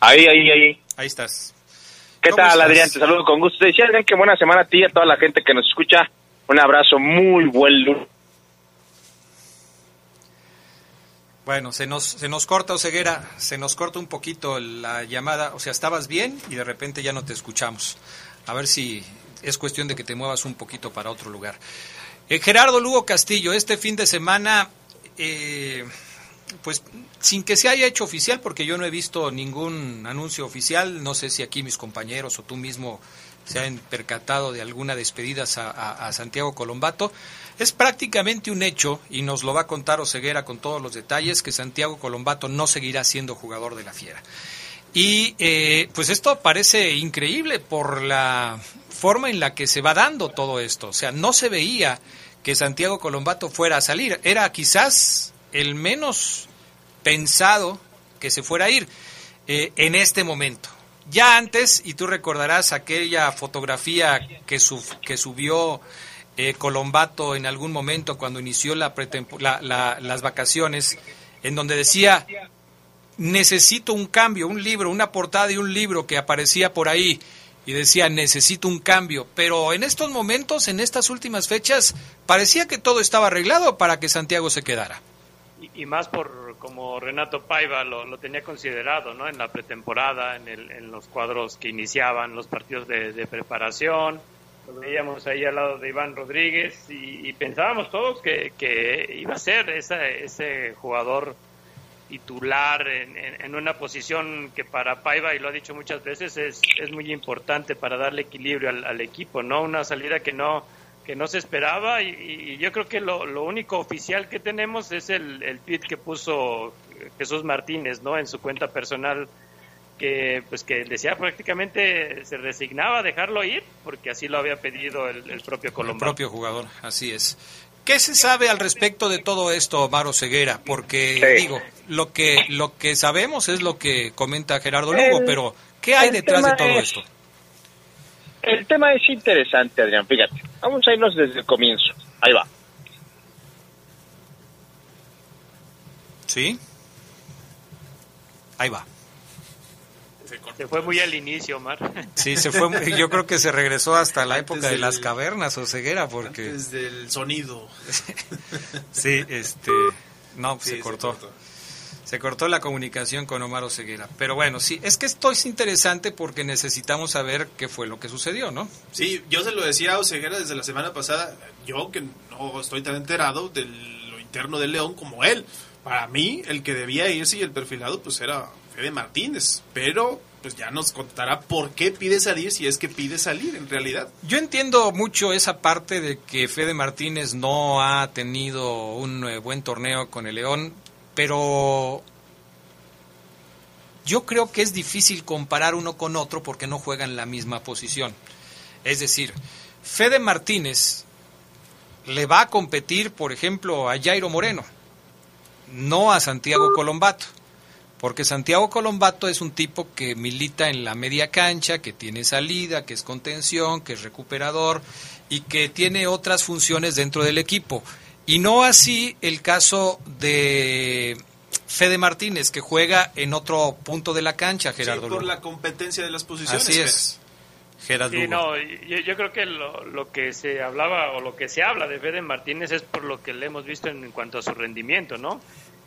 Ahí, ahí, ahí. Ahí estás. ¿Qué tal, Adrián? Te saludo con gusto. Te decía, Adrián, que buena semana a ti y a toda la gente que nos escucha. Un abrazo muy buen. Bueno, se nos, se nos corta, Oseguera, se nos corta un poquito la llamada. O sea, estabas bien y de repente ya no te escuchamos. A ver si es cuestión de que te muevas un poquito para otro lugar. Eh, Gerardo Lugo Castillo, este fin de semana, eh, pues sin que se haya hecho oficial, porque yo no he visto ningún anuncio oficial, no sé si aquí mis compañeros o tú mismo se han percatado de alguna despedida a, Santiago Colombato. Es prácticamente un hecho, y nos lo va a contar Oseguera con todos los detalles, que Santiago Colombato no seguirá siendo jugador de la Fiera. Y eh, pues esto parece increíble por la forma en la que se va dando todo esto. O sea, no se veía que Santiago Colombato fuera a salir. Era quizás el menos pensado que se fuera a ir eh, en este momento. Ya antes, y tú recordarás aquella fotografía que, que subió eh, Colombato en algún momento cuando inició la, la, las vacaciones, en donde decía, necesito un cambio, un libro, una portada de un libro que aparecía por ahí y decía, necesito un cambio. Pero en estos momentos, en estas últimas fechas, parecía que todo estaba arreglado para que Santiago se quedara. Y, más por como Renato Paiva lo, tenía considerado, ¿no? En la pretemporada, en, el, en los cuadros que iniciaban los partidos de, preparación. Lo veíamos ahí al lado de Iván Rodríguez y, pensábamos todos que, que, iba a ser ese, ese jugador titular en, en, una posición que para Paiva, y lo ha dicho muchas veces, es, es muy importante para darle equilibrio al, al equipo, ¿no? Una salida que no que no se esperaba y, yo creo que lo, lo, único oficial que tenemos es el, el tweet que puso Jesús Martínez no en su cuenta personal que pues que decía prácticamente se resignaba a dejarlo ir porque así lo había pedido el, propio Colombo. El propio jugador, así es. ¿Qué se sabe al respecto de todo esto, Maro Ceguera? Porque digo, lo que lo que sabemos es lo que comenta Gerardo Lugo, pero ¿qué hay detrás de todo esto? El tema es interesante, Adrián, fíjate. Vamos a irnos desde el comienzo. Ahí va. ¿Sí? Ahí va. Se fue muy al inicio, Omar. [laughs] Sí, se fue. Yo creo que se regresó hasta la época de las cavernas o ceguera, porque. Desde el sonido. [laughs] sí, este. No, se cortó se cortó la comunicación con Omar Oseguera. Pero bueno, sí, es que esto es interesante porque necesitamos saber qué fue lo que sucedió, ¿no? Sí, yo se lo decía a Oseguera desde la semana pasada, yo que no estoy tan enterado de lo interno del León como él, Para mí, el que debía irse y el perfilado, pues era Fede Martínez. Pero, pues ya nos contará por qué pide salir, si es que pide salir en realidad. Yo entiendo mucho esa parte de que Fede Martínez no ha tenido un eh, buen torneo con el León, pero yo creo que es difícil comparar uno con otro porque no juegan la misma posición. Es decir, Fede Martínez le va a competir, por ejemplo, a Jairo Moreno, no a Santiago Colombato. Porque Santiago Colombato es un tipo que milita en la media cancha, que tiene salida, que es contención, que es recuperador y que tiene otras funciones dentro del equipo. Y no así el caso de Fede Martínez, que juega en otro punto de la cancha, Gerardo. Sí, por la competencia de las posiciones. Así es. Gerardo. Sí, no, yo, yo creo que lo, lo, que se hablaba o lo que se habla de Fede Martínez es por lo que le hemos visto en, en cuanto a su rendimiento, ¿no?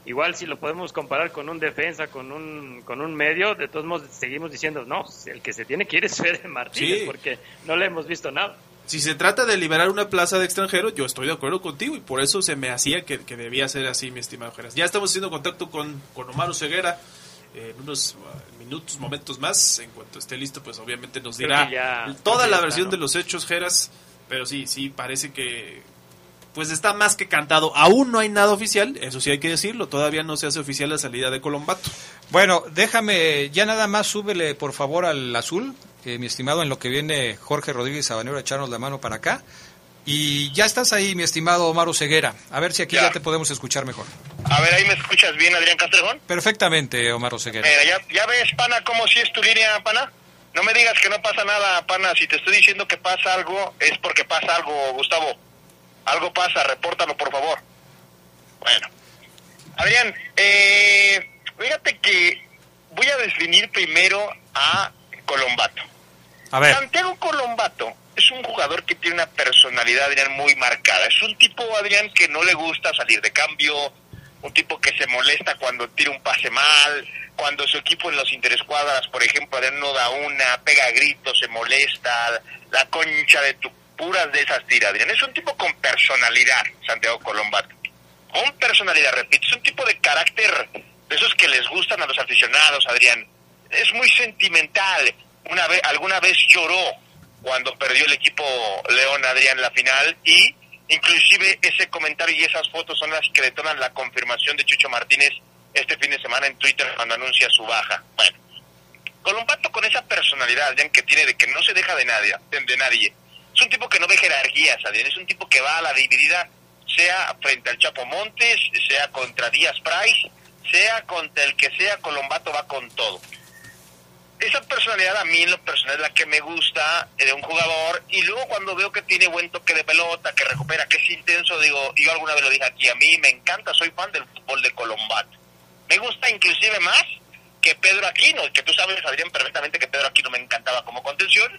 Igual si lo podemos comparar con un defensa, con un, con un medio, de todos modos seguimos diciendo, no, el que se tiene que ir es Fede Martínez, Sí. porque no le hemos visto nada. Si se trata de liberar una plaza de extranjero, yo estoy de acuerdo contigo y por eso se me hacía que, que debía ser así, mi estimado Geras. Ya estamos haciendo contacto con, con Omar Ceguera eh, en unos uh, minutos, momentos más. En cuanto esté listo, pues obviamente nos dirá ya- toda la versión está, de los hechos, Geras. Pero sí, sí, parece que pues está más que cantado. Aún no hay nada oficial, eso sí hay que decirlo. Todavía no se hace oficial la salida de Colombato. Bueno, déjame, ya nada más súbele por favor al azul, eh, mi estimado, en lo que viene Jorge Rodríguez Sabanero a echarnos la mano para acá. Y ya estás ahí, mi estimado Omar Ceguera. A ver si aquí ya. te podemos escuchar mejor. A ver, ahí me escuchas bien, Adrián Castrejón. Perfectamente, Omar Ceguera. Mira, ya, ya ves, pana, cómo si es tu línea, pana. No me digas que no pasa nada, pana. Si te estoy diciendo que pasa algo, es porque pasa algo, Gustavo. Algo pasa, repórtalo, por favor. Bueno. Adrián, eh, fíjate que voy a definir primero a Colombato. Santiago Colombato es un jugador que tiene una personalidad, Adrián, muy marcada. Es un tipo, Adrián, que no le gusta salir de cambio, un tipo que se molesta cuando tira un pase mal, cuando su equipo en los interescuadras, por ejemplo, Adrián no da una, pega gritos, se molesta, la concha de tu puras de esas tiras, Adrián. Es un tipo con personalidad, Santiago Colombato. Con personalidad, repito, es un tipo de carácter de esos que les gustan a los aficionados, Adrián. Es muy sentimental. Una vez, alguna vez lloró cuando perdió el equipo León Adrián en la final y inclusive ese comentario y esas fotos son las que detonan la confirmación de Chucho Martínez este fin de semana en Twitter cuando anuncia su baja. Bueno, Colombato con esa personalidad Adrián, que tiene de que no se deja de nadie, de, de nadie. Es un tipo que no ve jerarquías, Adrián, es un tipo que va a la dividida, sea frente al Chapo Montes, sea contra Díaz Price, sea contra el que sea, Colombato va con todo esa personalidad a mí en lo personal es la que me gusta de un jugador y luego cuando veo que tiene buen toque de pelota, que recupera, que es intenso, digo, yo alguna vez lo dije aquí, a mí me encanta, soy fan del fútbol de Colombato. Me gusta inclusive más que Pedro Aquino, que tú sabes, Adrián, perfectamente que Pedro Aquino me encantaba como contención.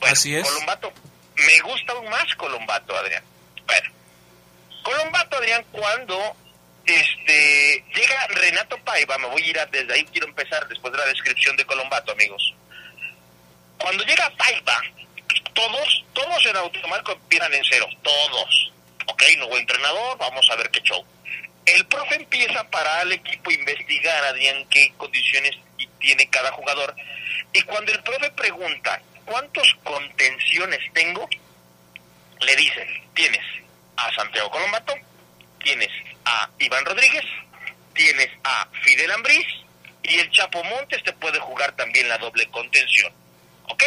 Bueno, Así es. Colombato, me gusta aún más Colombato, Adrián. Bueno, Colombato, Adrián, cuando este llega Renato Paiva, me voy a ir a- desde ahí, quiero empezar después de la descripción de Colombato, amigos. Cuando llega Paiva, todos, todos en automático empiezan en cero, todos. Ok, nuevo entrenador, vamos a ver qué show. El profe empieza a parar al equipo a investigar, Adrián, qué condiciones tiene cada jugador. Y cuando el profe pregunta, ¿cuántos contenciones tengo? Le dicen, tienes a Santiago Colombato, tienes a Iván Rodríguez, tienes a Fidel Ambriz y el Chapo Montes te puede jugar también la doble contención. ¿Ok?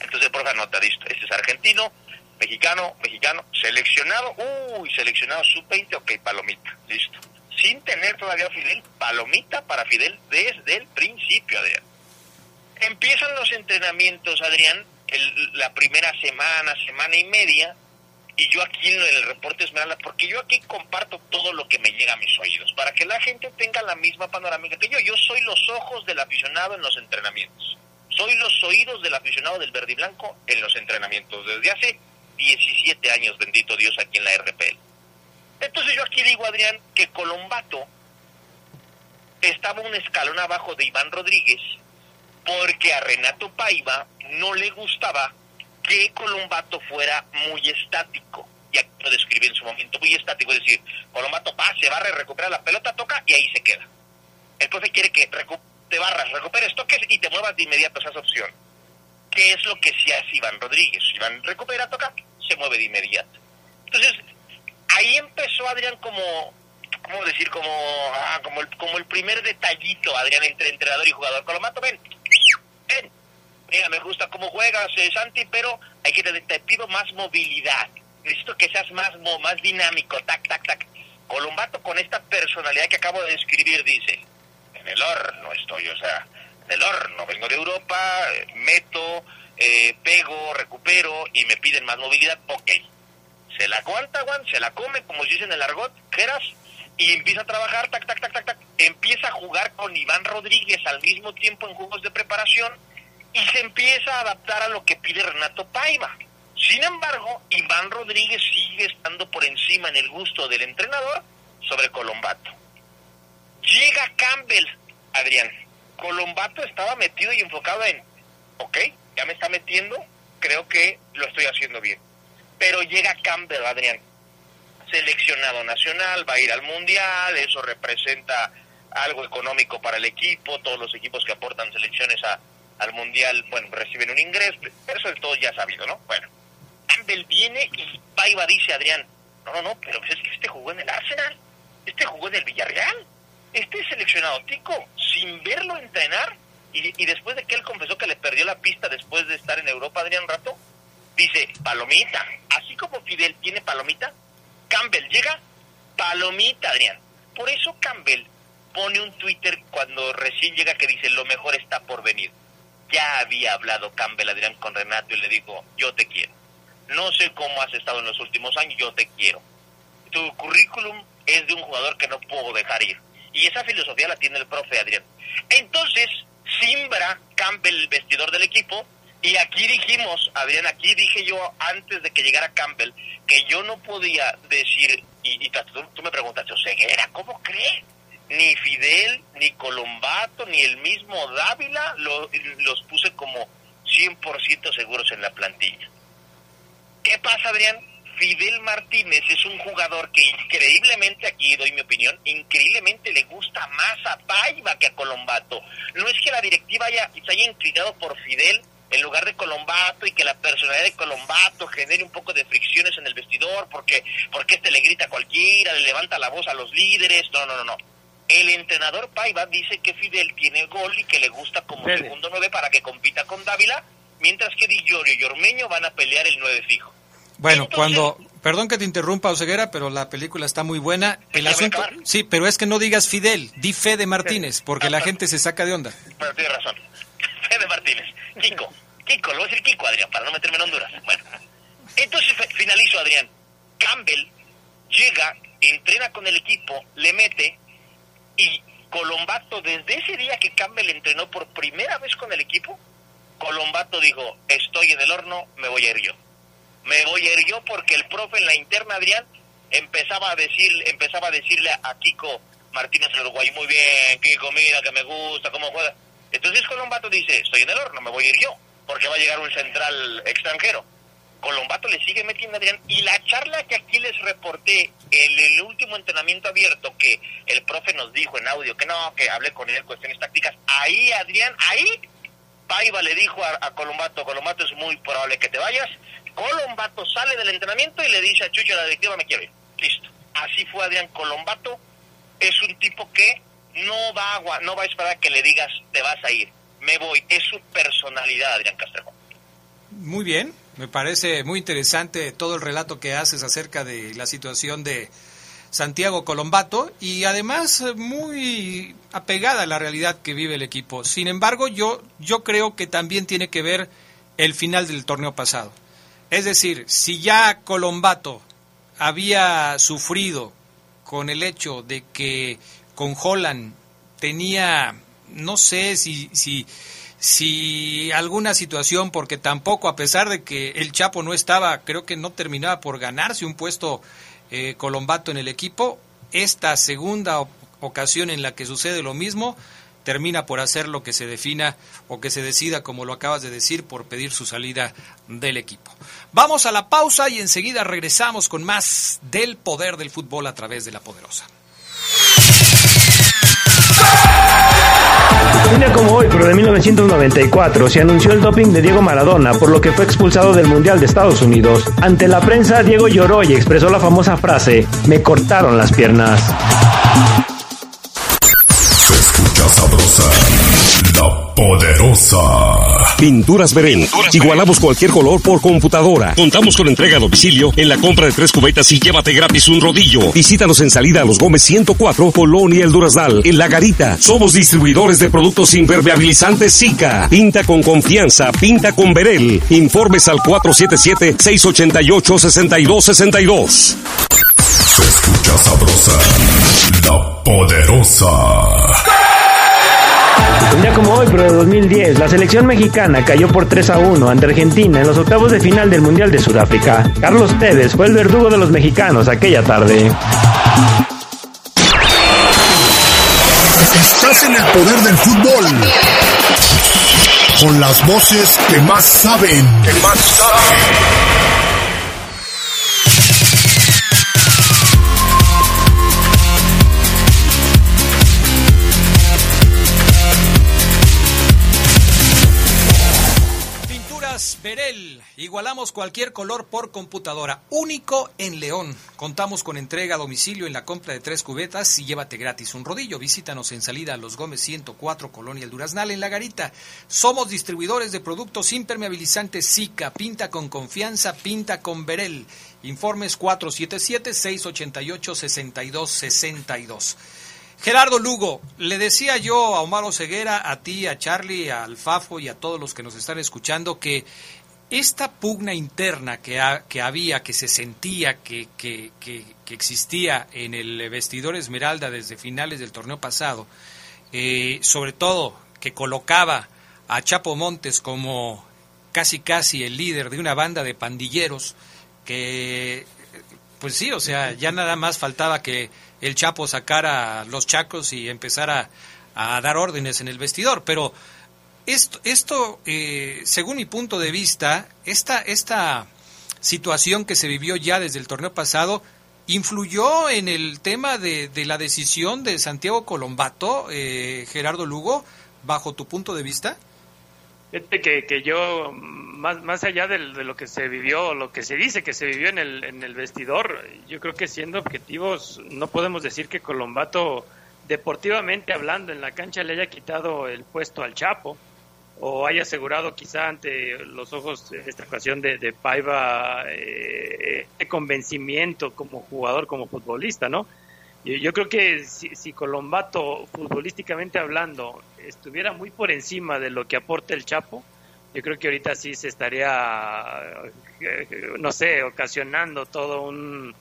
Entonces el profe anota, listo. Este es argentino, mexicano, mexicano, seleccionado, uy, seleccionado sub-20, ok, palomita, listo. Sin tener todavía a Fidel, palomita para Fidel desde el principio, Adrián. Empiezan los entrenamientos, Adrián, el- la primera semana, semana y media, y yo aquí en el reporte Esmeralda, porque yo aquí comparto todo lo que me llega a mis oídos, para que la gente tenga la misma panorámica que yo. Yo soy los ojos del aficionado en los entrenamientos. Soy los oídos del aficionado del verde y blanco en los entrenamientos desde hace 17 años, bendito Dios, aquí en la RPL. Entonces yo aquí digo, Adrián, que Colombato estaba un escalón abajo de Iván Rodríguez porque a Renato Paiva no le gustaba que Colombato fuera muy estático. y aquí lo describí en su momento muy estático, es decir, Colombato va, se barre, recupera la pelota, toca y ahí se queda. El profe quiere que te barras, recuperes, toques y te muevas de inmediato a esa opción. ¿Qué es lo que sí hace Iván Rodríguez? Iván recupera, toca, se mueve de inmediato. Entonces, ahí empezó Adrián como, ¿cómo decir? Como, ah, como, el, como el primer detallito, Adrián, entre entrenador y jugador. Colombato, ven, ven. Mira, me gusta cómo juegas, eh, Santi, pero hay que te, pido más movilidad. Necesito que seas más, más dinámico, tac, tac, tac. Colombato con esta personalidad que acabo de describir dice, en el horno estoy, o sea, en el horno, vengo de Europa, eh, meto, eh, pego, recupero y me piden más movilidad, ok. Se la aguanta, Juan, se la come, como se dice en el argot, queras, y empieza a trabajar, tac, tac, tac, tac, tac. Empieza a jugar con Iván Rodríguez al mismo tiempo en juegos de preparación y se empieza a adaptar a lo que pide Renato Paiva. Sin embargo, Iván Rodríguez sigue estando por encima en el gusto del entrenador sobre Colombato. Llega Campbell, Adrián. Colombato estaba metido y enfocado en, ok, ya me está metiendo, creo que lo estoy haciendo bien. Pero llega Campbell, Adrián, seleccionado nacional, va a ir al mundial, eso representa algo económico para el equipo, todos los equipos que aportan selecciones a, al mundial, bueno, reciben un ingreso, eso es todo ya sabido, ¿no? Bueno, Campbell viene y Paiva dice, Adrián, no, no, no, pero es que este jugó en el Arsenal, este jugó en el Villarreal, este seleccionado tico, sin verlo entrenar, y después de que él confesó que le perdió la pista después de estar en Europa, Adrián Rato, dice, palomita, así como Fidel tiene palomita, Campbell llega, palomita, Adrián. Por eso Campbell pone un Twitter cuando recién llega que dice, lo mejor está por venir. Ya había hablado Campbell, Adrián, con Renato y le dijo, yo te quiero. No sé cómo has estado en los últimos años, yo te quiero. Tu currículum es de un jugador que no puedo dejar ir. Y esa filosofía la tiene el profe Adrián. Entonces, simbra Campbell el vestidor del equipo. Y aquí dijimos, Adrián, aquí dije yo antes de que llegara Campbell, que yo no podía decir, y, y tú, tú me preguntaste, Ceguera, ¿cómo cree? Ni Fidel, ni Colombato, ni el mismo Dávila lo- los puse como 100% seguros en la plantilla. ¿Qué pasa, Adrián? Fidel Martínez es un jugador que increíblemente, aquí doy mi opinión, increíblemente le gusta más a Paiva que a Colombato. No es que la directiva haya, se haya inclinado por Fidel en lugar de Colombato y que la personalidad de Colombato genere un poco de fricciones en el vestidor porque, porque este le grita a cualquiera, le levanta la voz a los líderes. No, no, no, no. El entrenador Paiva dice que Fidel tiene gol y que le gusta como segundo nueve para que compita con Dávila, mientras que Di Llorio y Ormeño van a pelear el nueve fijo. Bueno, cuando, perdón que te interrumpa, Oseguera, pero la película está muy buena. El asunto, sí, pero es que no digas Fidel, di Fede Martínez, porque la gente se saca de onda. Bueno, tienes razón. [laughs] Fede Martínez. Kiko. Kiko, lo voy a decir Kiko, Adrián, para no meterme en Honduras. Bueno. Entonces finalizo, Adrián. Campbell llega, entrena con el equipo, le mete y Colombato, desde ese día que Campbell entrenó por primera vez con el equipo, Colombato dijo, estoy en el horno, me voy a ir yo. Me voy a ir yo porque el profe en la interna, Adrián, empezaba a decir, empezaba a decirle a Kiko Martínez el Uruguay, muy bien, Kiko, mira que me gusta, cómo juega. Entonces Colombato dice, estoy en el horno, me voy a ir yo, porque va a llegar un central extranjero. Colombato le sigue metiendo Adrián. Y la charla que aquí les reporté en el último entrenamiento abierto que el profe nos dijo en audio que no, que hablé con él cuestiones tácticas, ahí Adrián, ahí Paiva le dijo a, Colombato, Colombato es muy probable que te vayas, Colombato sale del entrenamiento y le dice a Chucho, la directiva me quiero ir, listo. Así fue Adrián. Colombato, es un tipo que no va a, agua- no va a esperar que le digas te vas a ir, me voy, es su personalidad Adrián Castrejo. Muy bien, me parece muy interesante todo el relato que haces acerca de la situación de Santiago Colombato y además muy apegada a la realidad que vive el equipo. Sin embargo, yo, yo creo que también tiene que ver el final del torneo pasado. Es decir, si ya Colombato había sufrido con el hecho de que con Holland tenía, no sé si, si, si alguna situación, porque tampoco, a pesar de que el Chapo no estaba, creo que no terminaba por ganarse un puesto eh, Colombato en el equipo, esta segunda ocasión en la que sucede lo mismo, termina por hacer lo que se defina o que se decida, como lo acabas de decir, por pedir su salida del equipo. Vamos a la pausa y enseguida regresamos con más del poder del fútbol a través de la poderosa. Un día como hoy, pero de 1994, se anunció el doping de Diego Maradona, por lo que fue expulsado del Mundial de Estados Unidos. Ante la prensa, Diego lloró y expresó la famosa frase, me cortaron las piernas. Se escucha sabrosa, la poderosa. Pinturas Verén. Igualamos cualquier color por computadora. Contamos con entrega a domicilio en la compra de tres cubetas y llévate gratis un rodillo. Visítanos en salida a los Gómez 104, Colonia El Durazdal, en La Garita. Somos distribuidores de productos impermeabilizantes Zika. Pinta con confianza, pinta con Verel. Informes al 477-688-6262. Se escucha sabrosa, la poderosa. Un día como hoy, pero de 2010, la selección mexicana cayó por 3 a 1 ante Argentina en los octavos de final del Mundial de Sudáfrica. Carlos Tevez fue el verdugo de los mexicanos aquella tarde. Estás en el poder del fútbol. Con las voces que más saben. Que más saben. Igualamos cualquier color por computadora. Único en León. Contamos con entrega a domicilio en la compra de tres cubetas y llévate gratis un rodillo. Visítanos en salida a Los Gómez 104, Colonia El Duraznal, en La Garita. Somos distribuidores de productos impermeabilizantes Zika. Pinta con confianza, pinta con Verel. Informes 477-688-6262. Gerardo Lugo, le decía yo a Omar Ceguera, a ti, a Charlie, al Fafo y a todos los que nos están escuchando que esta pugna interna que, ha- que había, que se sentía, que, que- que- existía en el vestidor Esmeralda desde finales del torneo pasado, eh, sobre todo que colocaba a Chapo Montes como casi casi el líder de una banda de pandilleros que pues sí, o sea, ya nada más faltaba que el Chapo sacara los chacos y empezara a dar órdenes en el vestidor, pero esto, esto eh, según mi punto de vista, esta, esta situación que se vivió ya desde el torneo pasado, influyó en el tema de, de la decisión de Santiago Colombato, eh, Gerardo Lugo, bajo tu punto de vista. Que, que yo, más, más allá del- de, lo que se vivió, lo que se dice que se vivió en el, en el vestidor, yo creo que siendo objetivos, no podemos decir que Colombato, deportivamente hablando, en la cancha le haya quitado el puesto al Chapo, o haya asegurado quizá ante los ojos esta ocasión de, de Paiva eh, este convencimiento como jugador, como futbolista, ¿no? Yo, yo creo que si, si Colombato, futbolísticamente hablando, estuviera muy por encima de lo que aporta el Chapo, yo creo que ahorita sí se estaría, no sé, ocasionando todo un,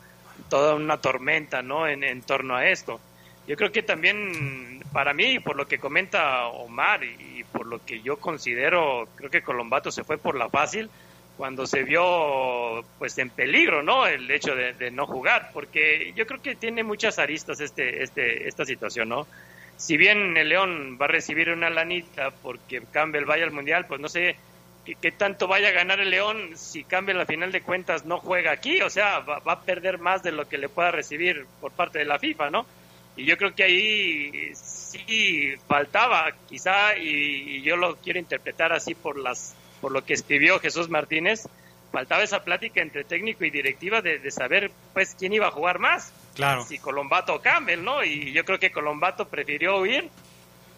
toda una tormenta, ¿no? En, en torno a esto. Yo creo que también, para mí, por lo que comenta Omar y por lo que yo considero, creo que Colombato se fue por la fácil cuando se vio pues en peligro, ¿no? El hecho de, no jugar, porque yo creo que tiene muchas aristas este, este, esta situación, ¿no? Si bien el León va a recibir una lanita porque Campbell vaya al Mundial, pues no sé qué, qué tanto vaya a ganar el León si Campbell a final de cuentas no juega aquí, o sea, va, va a perder más de lo que le pueda recibir por parte de la FIFA, ¿no? Y yo creo que ahí sí faltaba, quizá, y, y yo lo quiero interpretar así por las por lo que escribió Jesús Martínez, faltaba esa plática entre técnico y directiva de, de saber pues quién iba a jugar más, Claro. si Colombato o Campbell, ¿no? Y yo creo que Colombato prefirió huir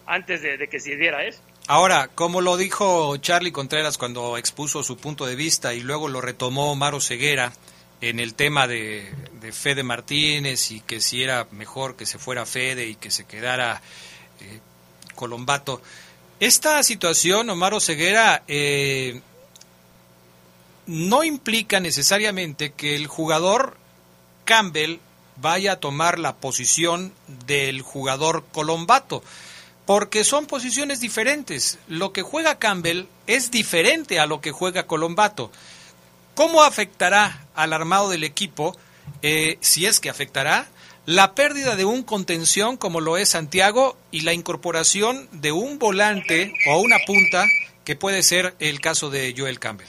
antes de, de que se diera eso. Ahora, como lo dijo Charlie Contreras cuando expuso su punto de vista y luego lo retomó Maro Ceguera en el tema de, de Fede Martínez y que si era mejor que se fuera Fede y que se quedara eh, Colombato. Esta situación, Omar Ceguera, eh, no implica necesariamente que el jugador Campbell vaya a tomar la posición del jugador Colombato, porque son posiciones diferentes. Lo que juega Campbell es diferente a lo que juega Colombato. ¿Cómo afectará al armado del equipo, eh, si es que afectará, la pérdida de un contención como lo es Santiago y la incorporación de un volante o una punta que puede ser el caso de Joel Campbell.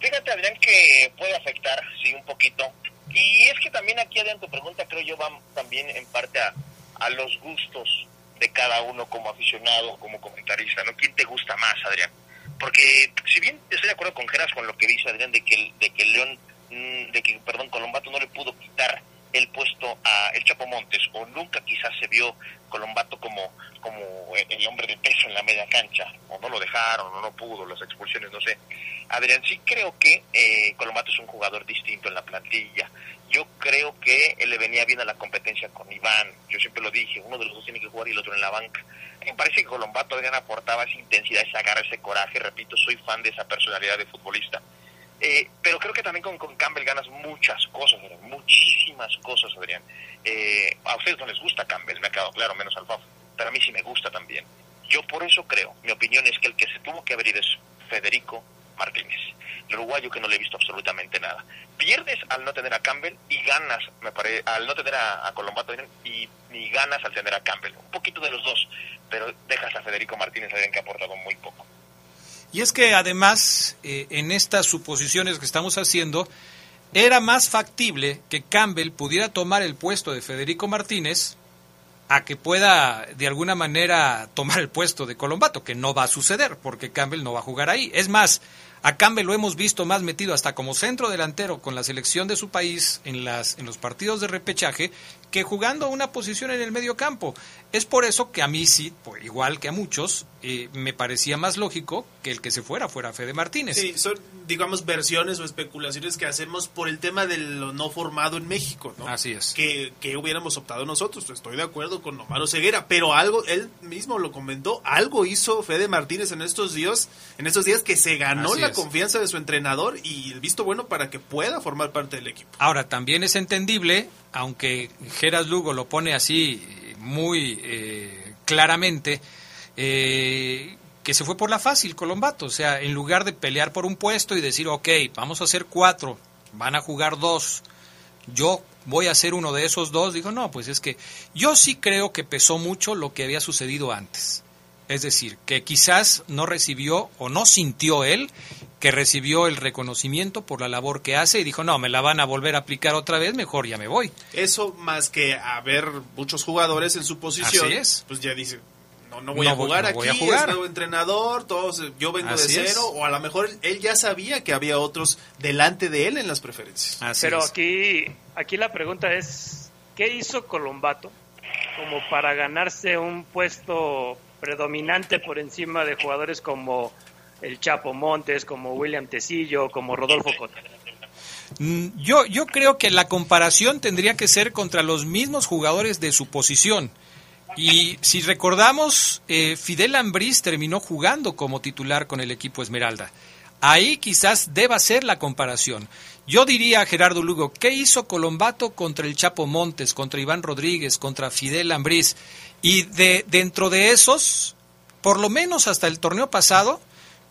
Fíjate, Adrián, que puede afectar, sí, un poquito. Y es que también aquí, Adrián, tu pregunta creo yo va también en parte a, a los gustos de cada uno como aficionado, como comentarista, ¿no? ¿Quién te gusta más, Adrián? Porque si bien estoy de acuerdo con Geras con lo que dice Adrián de que el, de que León, mm, de que, perdón, Colombato no le pudo quitar el puesto a El Chapo Montes, o nunca quizás se vio Colombato como, como el hombre de peso en la media cancha, o no lo dejaron, o no pudo, las expulsiones, no sé. Adrián, sí creo que eh, Colombato es un jugador distinto en la plantilla. Yo creo que le venía bien a la competencia con Iván. Yo siempre lo dije, uno de los dos tiene que jugar y el otro en la banca. Me parece que Colombato, Adrián, aportaba esa intensidad, esa garra, ese coraje. Repito, soy fan de esa personalidad de futbolista. Eh, pero creo que también con, con, Campbell ganas muchas cosas, Adrián, muchísimas cosas, Adrián. Eh, a ustedes no les gusta Campbell, me ha quedado claro, menos al Fafo, pero a mí sí me gusta también. Yo por eso creo, mi opinión es que el que se tuvo que haber ido es Federico Martínez, el uruguayo que no le he visto absolutamente nada. Pierdes al no tener a Campbell y ganas, me parece, al no tener a, a Colombato y, ganas al tener a Campbell. Un poquito de los dos, pero dejas a Federico Martínez, Adrián, que ha aportado muy poco. Y es que además, eh, en estas suposiciones que estamos haciendo, era más factible que Campbell pudiera tomar el puesto de Federico Martínez a que pueda de alguna manera tomar el puesto de Colombato, que no va a suceder porque Campbell no va a jugar ahí. Es más, a Campbell lo hemos visto más metido hasta como centro delantero con la selección de su país en, las, en los partidos de repechaje que jugando una posición en el medio campo. Es por eso que a mí sí, pues, igual que a muchos, eh, me parecía más lógico que el que se fuera fuera Fede Martínez. Sí, son, digamos, versiones o especulaciones que hacemos por el tema de lo no formado en México, ¿no? Así es. Que, que hubiéramos optado nosotros. Estoy de acuerdo con Omar Ceguera, pero algo, él mismo lo comentó, algo hizo Fede Martínez en estos días, en estos días que se ganó Así la es. confianza de su entrenador y el visto bueno para que pueda formar parte del equipo. Ahora, también es entendible, aunque Geras Lugo lo pone así eh, muy eh, claramente, eh, que se fue por la fácil Colombato. O sea, en lugar de pelear por un puesto y decir, ok, vamos a hacer cuatro, van a jugar dos, yo voy a ser uno de esos dos, digo, no, pues es que yo sí creo que pesó mucho lo que había sucedido antes. Es decir, que quizás no recibió o no sintió él que recibió el reconocimiento por la labor que hace y dijo, no, me la van a volver a aplicar otra vez, mejor ya me voy. Eso más que haber muchos jugadores en su posición, Así es. pues ya dice, no, no voy No a voy- jugar no aquí, voy a jugar. es nuevo entrenador, todos, yo vengo Así de es. cero, o a lo mejor él ya sabía que había otros delante de él en las preferencias. Pero aquí, aquí la pregunta es, ¿qué hizo Colombato como para ganarse un puesto predominante por encima de jugadores como el Chapo Montes, como William Tecillo, como Rodolfo Cota? Mm, Yo, yo creo que la comparación tendría que ser contra los mismos jugadores de su posición. Y si recordamos, eh, Fidel Ambriz terminó jugando como titular con el equipo Esmeralda. Ahí quizás deba ser la comparación. Yo diría a Gerardo Lugo, ¿qué hizo Colombato contra el Chapo Montes, contra Iván Rodríguez, contra Fidel Ambriz? Y de, dentro de esos, por lo menos hasta el torneo pasado,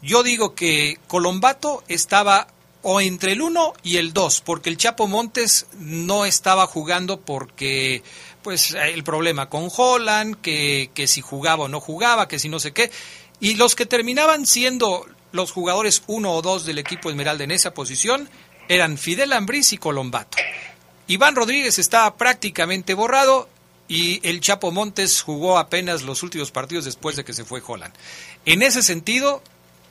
yo digo que Colombato estaba o entre el 1 y el 2, porque el Chapo Montes no estaba jugando porque pues el problema con Holland, que, que si jugaba o no jugaba, que si no sé qué, y los que terminaban siendo los jugadores 1 o 2 del equipo Esmeralda en esa posición eran Fidel Ambriz y Colombato. Iván Rodríguez estaba prácticamente borrado y el Chapo Montes jugó apenas los últimos partidos después de que se fue Holland. En ese sentido,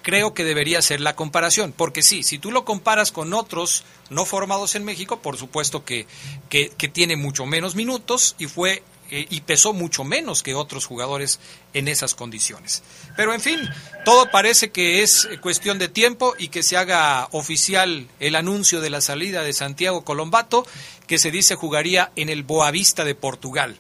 creo que debería ser la comparación, porque sí, si tú lo comparas con otros no formados en México, por supuesto que, que, tiene mucho menos minutos y fue eh, y pesó mucho menos que otros jugadores en esas condiciones. Pero en fin, todo parece que es cuestión de tiempo y que se haga oficial el anuncio de la salida de Santiago Colombato, que se dice jugaría en el Boavista de Portugal,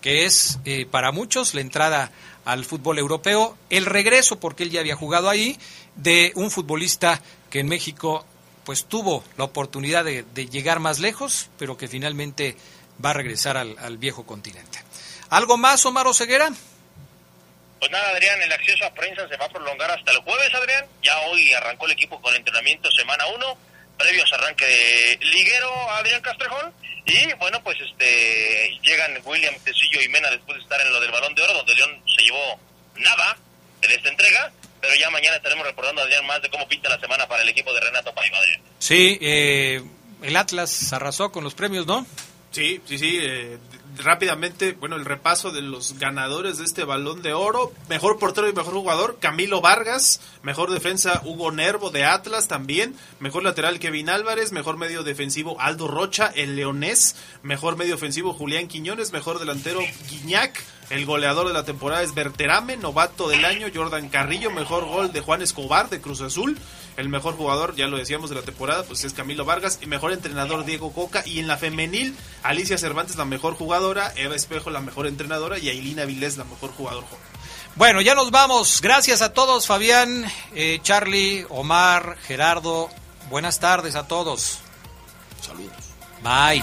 que es eh, para muchos la entrada al fútbol europeo, el regreso, porque él ya había jugado ahí, de un futbolista que en México pues tuvo la oportunidad de, llegar más lejos, pero que finalmente va a regresar al, al viejo continente. ¿Algo más, Omar Oseguera? Pues nada, Adrián, el acceso a prensa se va a prolongar hasta el jueves, Adrián. Ya hoy arrancó el equipo con entrenamiento semana 1, previos arranque de liguero, Adrián Castrejón. Y bueno, pues este llegan William Tecillo y Mena después de estar en lo del Balón de Oro, donde León se llevó nada en esta entrega. Pero ya mañana estaremos reportando, Adrián, más de cómo pinta la semana para el equipo de Renato Paiva. Sí, eh, el Atlas arrasó con los premios, ¿no? Sí, sí, sí. eh, rápidamente, bueno, el repaso de los ganadores de este balón de oro. Mejor portero y mejor jugador, Camilo Vargas. Mejor defensa, Hugo Nervo de Atlas también. Mejor lateral, Kevin Álvarez. Mejor medio defensivo, Aldo Rocha, el leonés. Mejor medio ofensivo, Julián Quiñones. Mejor delantero, Guiñac. El goleador de la temporada es Berterame, novato del año, Jordan Carrillo, mejor gol de Juan Escobar de Cruz Azul. El mejor jugador, ya lo decíamos, de la temporada, pues es Camilo Vargas. Y mejor entrenador, Diego Coca. Y en la femenil, Alicia Cervantes, la mejor jugadora. Eva Espejo, la mejor entrenadora. Y Ailina Vilés, la mejor jugador joven. Bueno, ya nos vamos. Gracias a todos, Fabián, eh, Charlie, Omar, Gerardo. Buenas tardes a todos. Saludos. Bye.